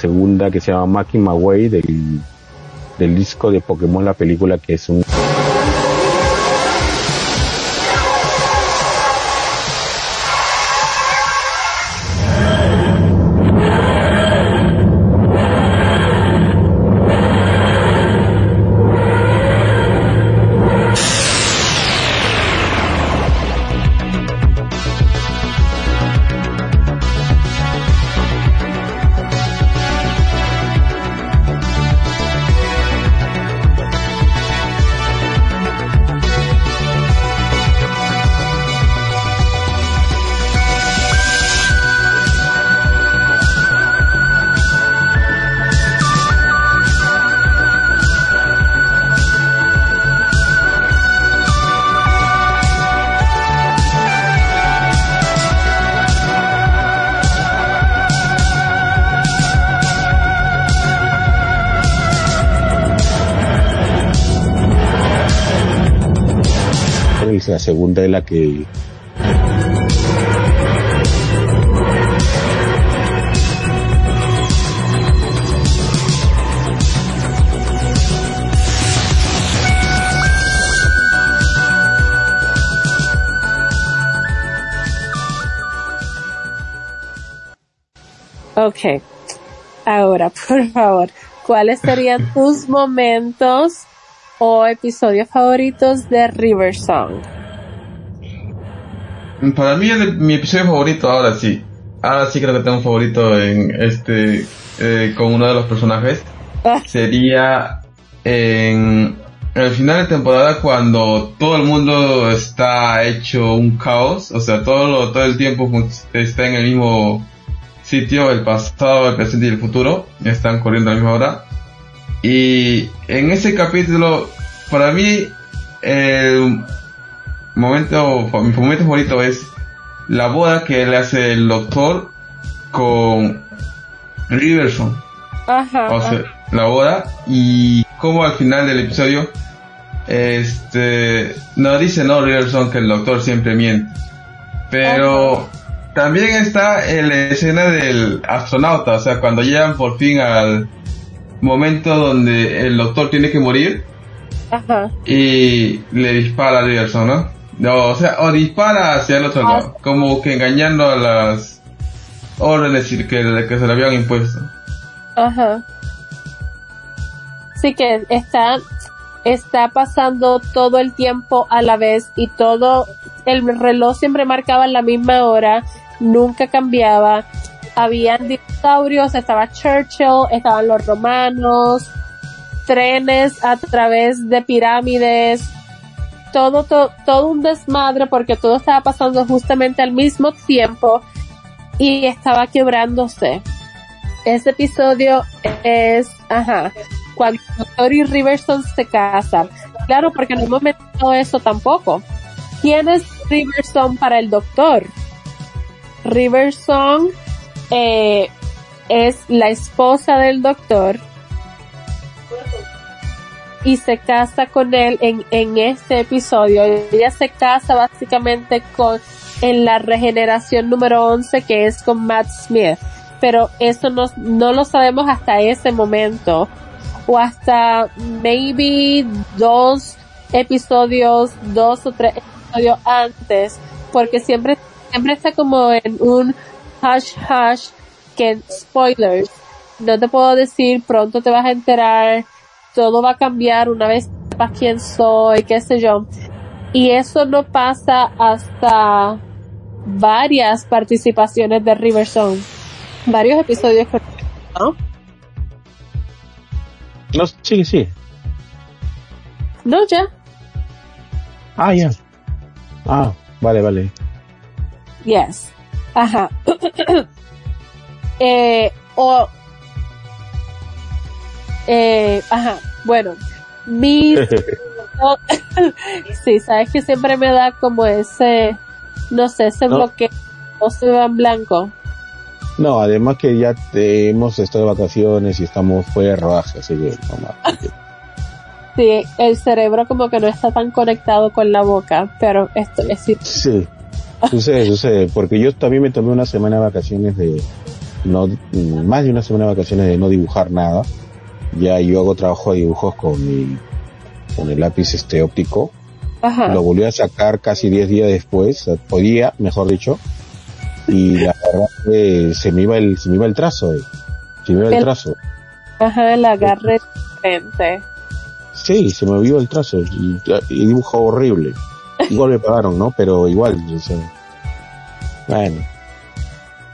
segunda que se llama Maki Mawei del, del disco de Pokémon, la película que es un segunda es la que Ok. Ahora, por favor, ¿cuáles serían tus momentos o episodios favoritos de River Song? Para mí mi episodio favorito ahora sí. Ahora sí creo que tengo un favorito en este eh, con uno de los personajes. Ah. Sería en el final de temporada cuando todo el mundo está hecho un caos, o sea, todo todo el tiempo está en el mismo sitio, el pasado, el presente y el futuro, están corriendo a la misma hora. Y en ese capítulo, para mí, el momento, mi momento favorito es la boda que le hace el doctor con Riverson. Ajá. O sea, la boda y como al final del episodio, este, no dice no Riverson que el doctor siempre miente. Pero también está en la escena del astronauta, o sea, cuando llegan por fin al, momento donde el doctor tiene que morir y le dispara a Riverson, ¿no? O sea, o dispara hacia el otro lado, ah. como que engañando a las órdenes que, que se le habían impuesto. Ajá. Sí que está, está pasando todo el tiempo a la vez y todo, el reloj siempre marcaba la misma hora, nunca cambiaba habían dinosaurios, estaba Churchill, estaban los romanos, trenes a través de pirámides, todo, todo, todo un desmadre porque todo estaba pasando justamente al mismo tiempo y estaba quebrándose. Ese episodio es, ajá, cuando Doctor y Riverson se casan. Claro, porque no hemos metido eso tampoco. ¿Quién es Riverson para el Doctor? Riverson eh, es la esposa del doctor y se casa con él en, en este episodio. Ella se casa básicamente con en la regeneración número 11 que es con Matt Smith. Pero eso no, no lo sabemos hasta ese momento. O hasta maybe dos episodios, dos o tres episodios antes. Porque siempre, siempre está como en un hush hush que spoilers. No te puedo decir, pronto te vas a enterar, todo va a cambiar una vez sepas quién soy, qué sé yo. Y eso no pasa hasta varias participaciones de River Varios episodios, ¿no? No, sí, sí. No, ya. Ah, ya. Ah, vale, vale. Yes. Ajá. eh, o. Eh, ajá. Bueno, mis. sí, sabes que siempre me da como ese. No sé, ese No. bloqueo. No se ve en blanco. No, además que ya te- hemos estado de vacaciones y estamos fuera de rodaje, así que normal. Sí, el cerebro como que no está tan conectado con la boca, pero esto es sí. Sí, sucede, sucede, porque yo también me tomé una semana de vacaciones de, no, más de una semana de vacaciones de no dibujar nada. Ya yo hago trabajo de dibujos con mi, con el lápiz este óptico. Ajá. Lo volví a sacar casi 10 días después, hoy día, mejor dicho, y la verdad que se me iba el, se me iba el trazo, eh. se me iba el El- trazo. Ajá, el agarre diferente. Sí, se me iba el trazo y, y dibujo horrible. Igual me pagaron, ¿no? Pero igual, o sea, bueno.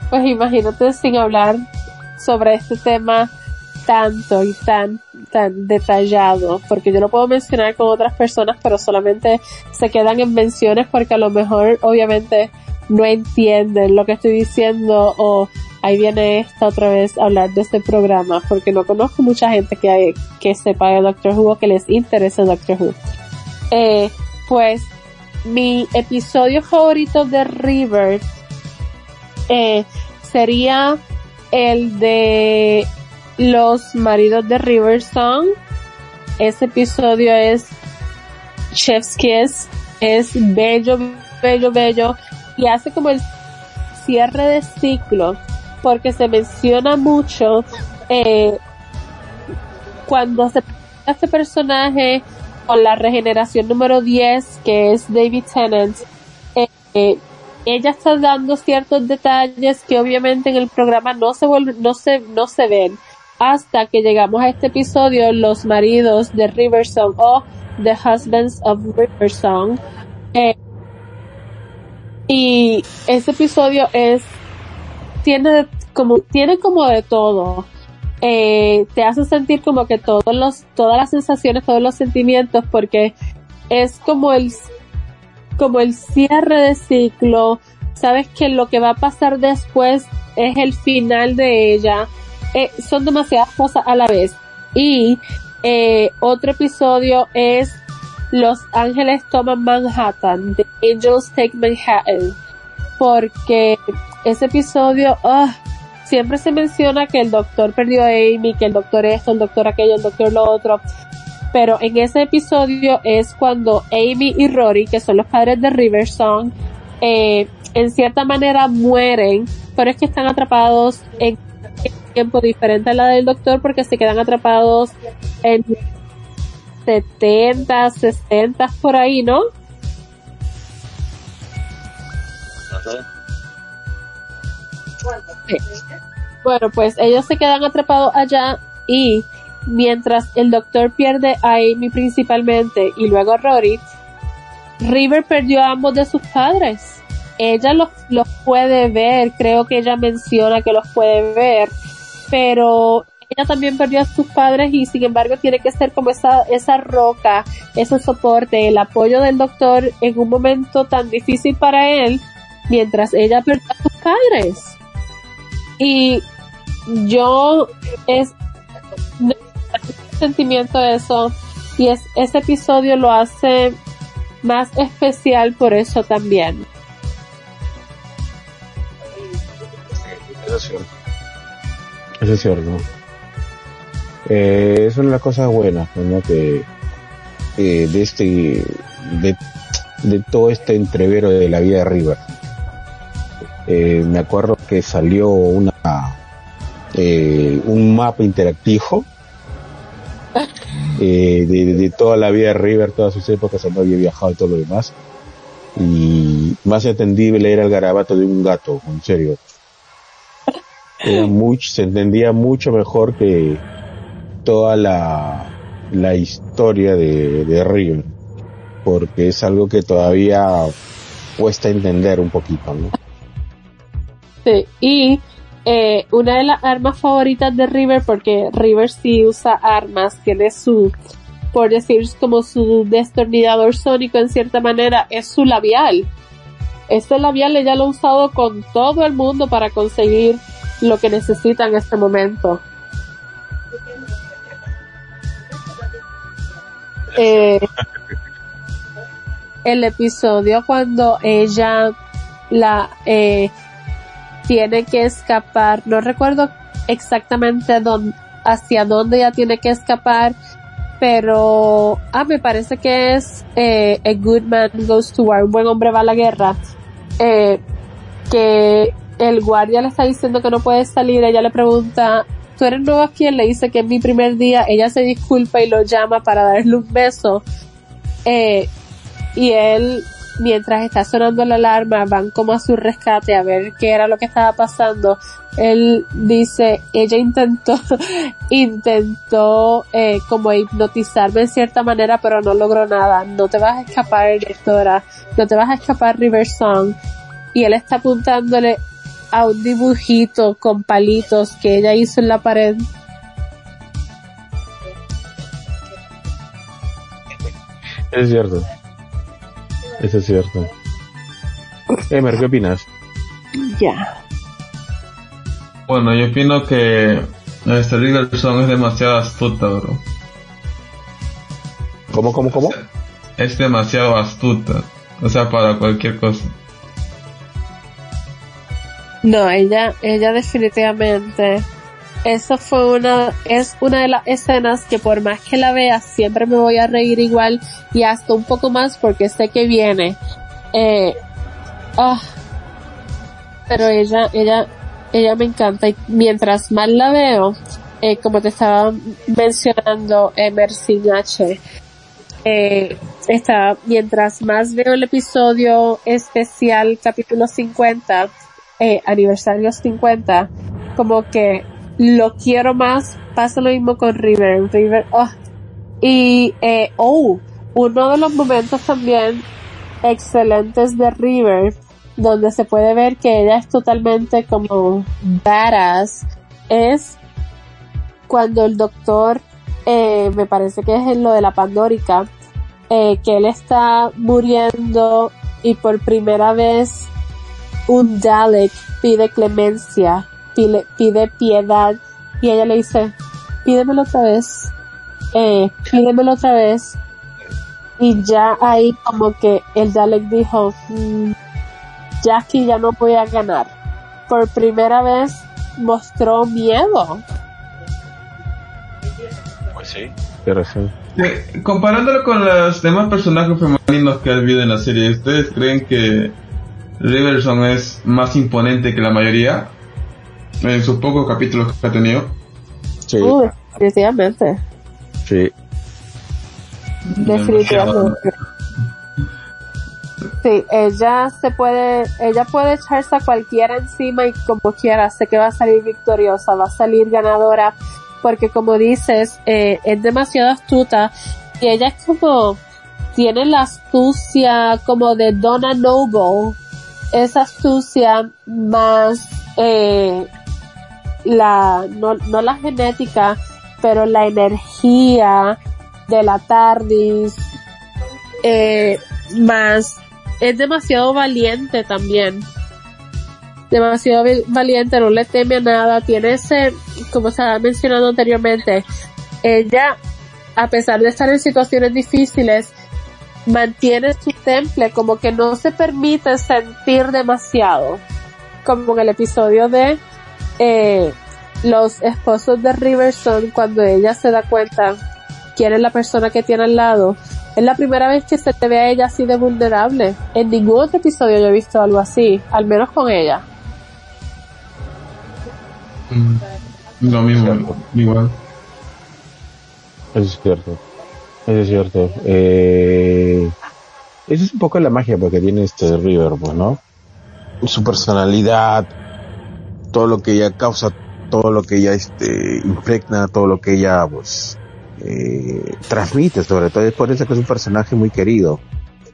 Pues imagínate sin hablar sobre este tema tanto y tan tan detallado, porque yo lo puedo mencionar con otras personas, pero solamente se quedan en menciones porque a lo mejor obviamente no entienden lo que estoy diciendo o ahí viene esta otra vez a hablar de este programa, porque no conozco mucha gente que, hay- que sepa de Doctor Who o que les interese Doctor Who. Eh, pues mi episodio favorito de River eh, sería el de los maridos de River Song. Ese episodio es Chef's Kiss. Es bello, bello, bello. Y hace como el cierre de ciclo. Porque se menciona mucho eh, cuando se este personaje con la regeneración número 10 que es David Tennant eh, eh, ella está dando ciertos detalles que obviamente en el programa no se vuelve- no se no se ven hasta que llegamos a este episodio los maridos de Riversong o The Husbands of Riversong eh, y ese episodio es tiene como tiene como de todo eh, te hace sentir como que todos los todas las sensaciones todos los sentimientos porque es como el como el cierre de ciclo sabes que lo que va a pasar después es el final de ella eh, son demasiadas cosas a la vez y eh, otro episodio es Los Ángeles toman Manhattan The Angels Take Manhattan porque ese episodio ah, siempre se menciona que el doctor perdió a Amy, que el doctor esto, el doctor aquello, el doctor lo otro. Pero en ese episodio es cuando Amy y Rory, que son los padres de Riversong, eh, en cierta manera mueren, pero es que están atrapados en tiempo diferente a la del doctor porque se quedan atrapados en 70, 60 por ahí, ¿no? Bueno, pues ellos se quedan atrapados allá y mientras el doctor pierde a Amy principalmente y luego a Rory, River perdió a ambos de sus padres. Ella los, los puede ver, creo que ella menciona que los puede ver, pero ella también perdió a sus padres y sin embargo tiene que ser como esa, esa roca, ese soporte, el apoyo del doctor en un momento tan difícil para él, mientras ella perdió a sus padres. Y yo es sentimiento eso y es ese episodio lo hace más especial por eso también. Eso es cierto. Eh, es una de las cosas buenas, ¿no? Que eh, de este, de, de todo este entrevero de la vida de River. Eh, me acuerdo que salió una eh, un mapa interactivo eh, de, de toda la vida de River, todas sus épocas, no había viajado y todo lo demás. Y más entendible era el garabato de un gato, en serio. Era mucho, se entendía mucho mejor que toda la, la historia de, de River, porque es algo que todavía cuesta entender un poquito, ¿no? Sí, y eh, una de las armas favoritas de River, porque River sí usa armas, tiene su, por decir como su destornillador sónico en cierta manera, es su labial. Este labial ella lo ha usado con todo el mundo para conseguir lo que necesita en este momento. Eh, el episodio cuando ella la eh, tiene que escapar, no recuerdo exactamente dónde, hacia dónde ella tiene que escapar, pero ah me parece que es eh, A Good Man Goes to War, un buen hombre va a la guerra, eh, que el guardia le está diciendo que no puede salir, ella le pregunta, ¿tú eres nuevo aquí? Él le dice que es mi primer día, ella se disculpa y lo llama para darle un beso, eh, y él mientras está sonando la alarma, van como a su rescate a ver qué era lo que estaba pasando. Él dice, ella intentó, intentó eh, como hipnotizarme en cierta manera, pero no logró nada. No te vas a escapar, directora. No te vas a escapar, River Song. Y él está apuntándole a un dibujito con palitos que ella hizo en la pared. Es cierto. Eso es cierto. Emer, ¿qué opinas? Ya. Bueno, yo opino que este Riverson es demasiado astuta, bro. ¿Cómo, cómo, cómo? Es demasiado astuta. O sea, para cualquier cosa. No, ella, ella definitivamente. Eso fue una, es una de las escenas que por más que la vea siempre me voy a reír igual y hasta un poco más porque sé que viene. Eh, ah, pero ella, ella, ella me encanta y mientras más la veo, eh, como te estaba mencionando, Emerson H, eh, está, mientras más veo el episodio especial capítulo 50, eh, aniversario 50, como que lo quiero más, pasa lo mismo con River, River, oh. y, eh, oh, uno de los momentos también excelentes de River, donde se puede ver que ella es totalmente como badass, es cuando el doctor, eh, me parece que es en lo de la Pandórica, eh, que él está muriendo y por primera vez un Dalek pide clemencia pide, pide piedad y ella le dice, pídemelo otra vez, eh, pídemelo otra vez. Y ya ahí como que el Dalek dijo, mm, ya aquí ya no voy a ganar. Por primera vez mostró miedo. Pues sí, pero sí. comparándolo con los demás personajes femeninos que ha habido en la serie, ¿ustedes creen que Riverson es más imponente que la mayoría? en sus pocos capítulos que ha tenido. Sí. Uh, definitivamente. Sí. Definitivamente. Sí, ella se puede, ella puede echarse a cualquiera encima y como quiera, sé que va a salir victoriosa, va a salir ganadora, porque como dices, eh, es demasiado astuta y ella es como, tiene la astucia como de Donna Noble, esa astucia más, eh, la, no, no la genética, pero la energía de la TARDIS, eh, más, es demasiado valiente también. Demasiado valiente, no le teme a nada, tiene ese, como se ha mencionado anteriormente, ella, a pesar de estar en situaciones difíciles, mantiene su temple, como que no se permite sentir demasiado, como en el episodio de eh, los esposos de Riverson, cuando ella se da cuenta quién es la persona que tiene al lado, es la primera vez que se te ve a ella así de vulnerable. En ningún otro episodio yo he visto algo así, al menos con ella. Mm, lo mismo, igual. Es cierto. Eso es cierto. Eh, esa es un poco la magia porque tiene este River, pues, ¿no? Su personalidad, todo lo que ella causa, todo lo que ella este, impregna, todo lo que ella pues eh, transmite sobre todo. Es por eso que es un personaje muy querido,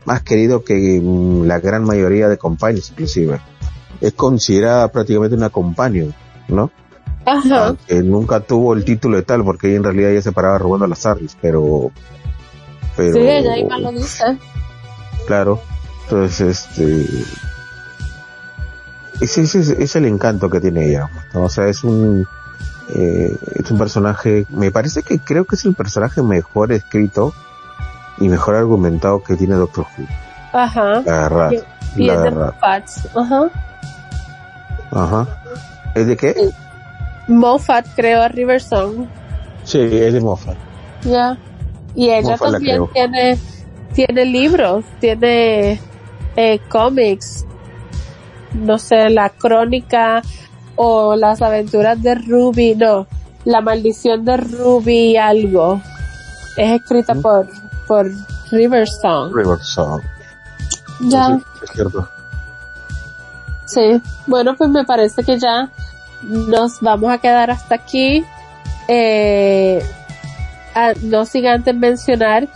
más querido que la gran mayoría de compañeros inclusive. Es considerada prácticamente una compañía ¿no? Ajá. Que nunca tuvo el título de tal, porque ella en realidad ella se paraba robando a las armas, pero... pero Sí, ella lo dice. Claro. Entonces, este... Ese, ese es el encanto que tiene ella. ¿no? O sea, es un... Eh, es un personaje, me parece que creo que es el personaje mejor escrito y mejor argumentado que tiene Doctor Who. Ajá. La verdad. Y la es de verdad. Moffat. Ajá. Ajá. ¿Es de qué? Moffat creó a River Song. Sí, es de Moffat. Ya. Y ella también tiene, tiene libros, tiene eh, cómics, no sé, la crónica o las aventuras de Ruby, no, la maldición de Ruby algo. Es escrita ¿Mm? por, por River Song. River Song. Ya. Sí, es cierto. Sí, bueno, pues me parece que ya nos vamos a quedar hasta aquí. Eh, ah, no sin antes mencionar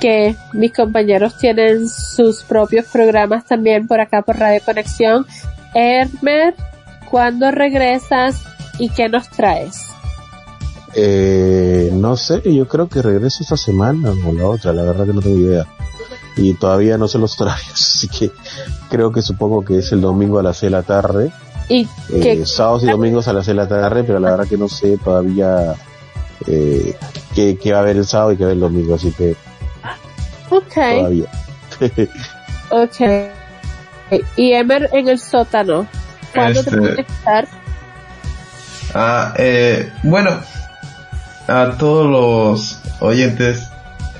que mis compañeros tienen sus propios programas también por acá por Radio Conexión. Hermer, ¿cuándo regresas y qué nos traes? Eh, no sé, yo creo que regreso esta semana o la otra, la verdad que no tengo idea. Y todavía no sé los horarios, así que creo que supongo que es el domingo a las 6 de la tarde. Y Eh, sábados y domingos a las 6 de la tarde, pero la verdad que no sé todavía eh, qué va a haber el sábado y qué va a haber el domingo, así que ok, todavía. ok. Y Emer en el sótano. ¿Cuándo Este- te puedes estar? Ah, eh, bueno, a todos los oyentes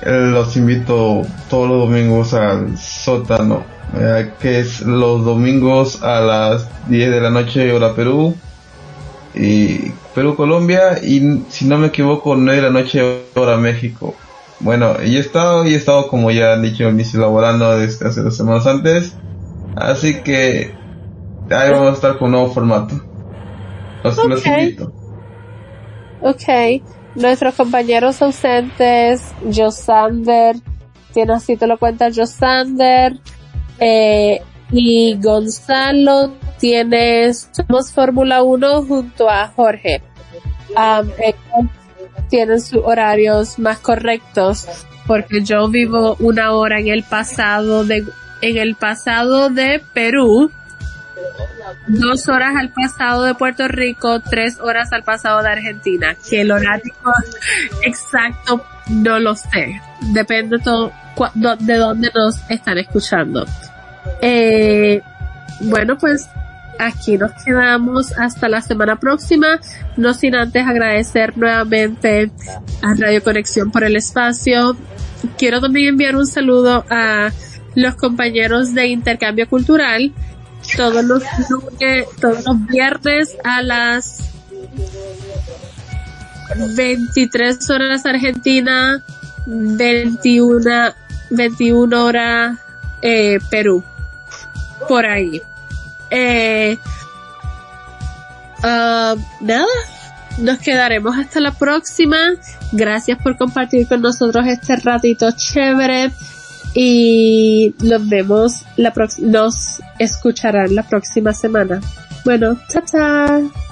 eh, los invito todos los domingos al sótano, eh, que es los domingos a las 10 de la noche hora Perú y Perú Colombia y si no me equivoco 9 de la noche hora México. Bueno, y he estado y he estado como ya han dicho mis laborando desde hace dos semanas antes, así que ahí vamos a estar con un nuevo formato. Los, invito. Ok, nuestros compañeros ausentes, Josander, tiene así te lo cuenta Josander, eh, y Gonzalo tiene Somos Fórmula 1 junto a Jorge. Tienen sus horarios más correctos porque yo vivo una hora en el pasado de en el pasado de Perú dos horas al pasado de Puerto Rico, tres horas al pasado de Argentina. Que el horario exacto no lo sé. Depende de dónde nos están escuchando. Eh, bueno, pues aquí nos quedamos hasta la semana próxima. No sin antes agradecer nuevamente a Radio Conexión por el espacio. Quiero también enviar un saludo a los compañeros de intercambio cultural todos los lunes, todos los viernes a las 23 horas Argentina, 21, 21 horas Perú. Por ahí. Eh, ah, nada, nos quedaremos hasta la próxima. Gracias por compartir con nosotros este ratito chévere. Y nos vemos la próxima, nos escucharán la próxima semana. Bueno, chao, chao.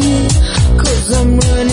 I'm running.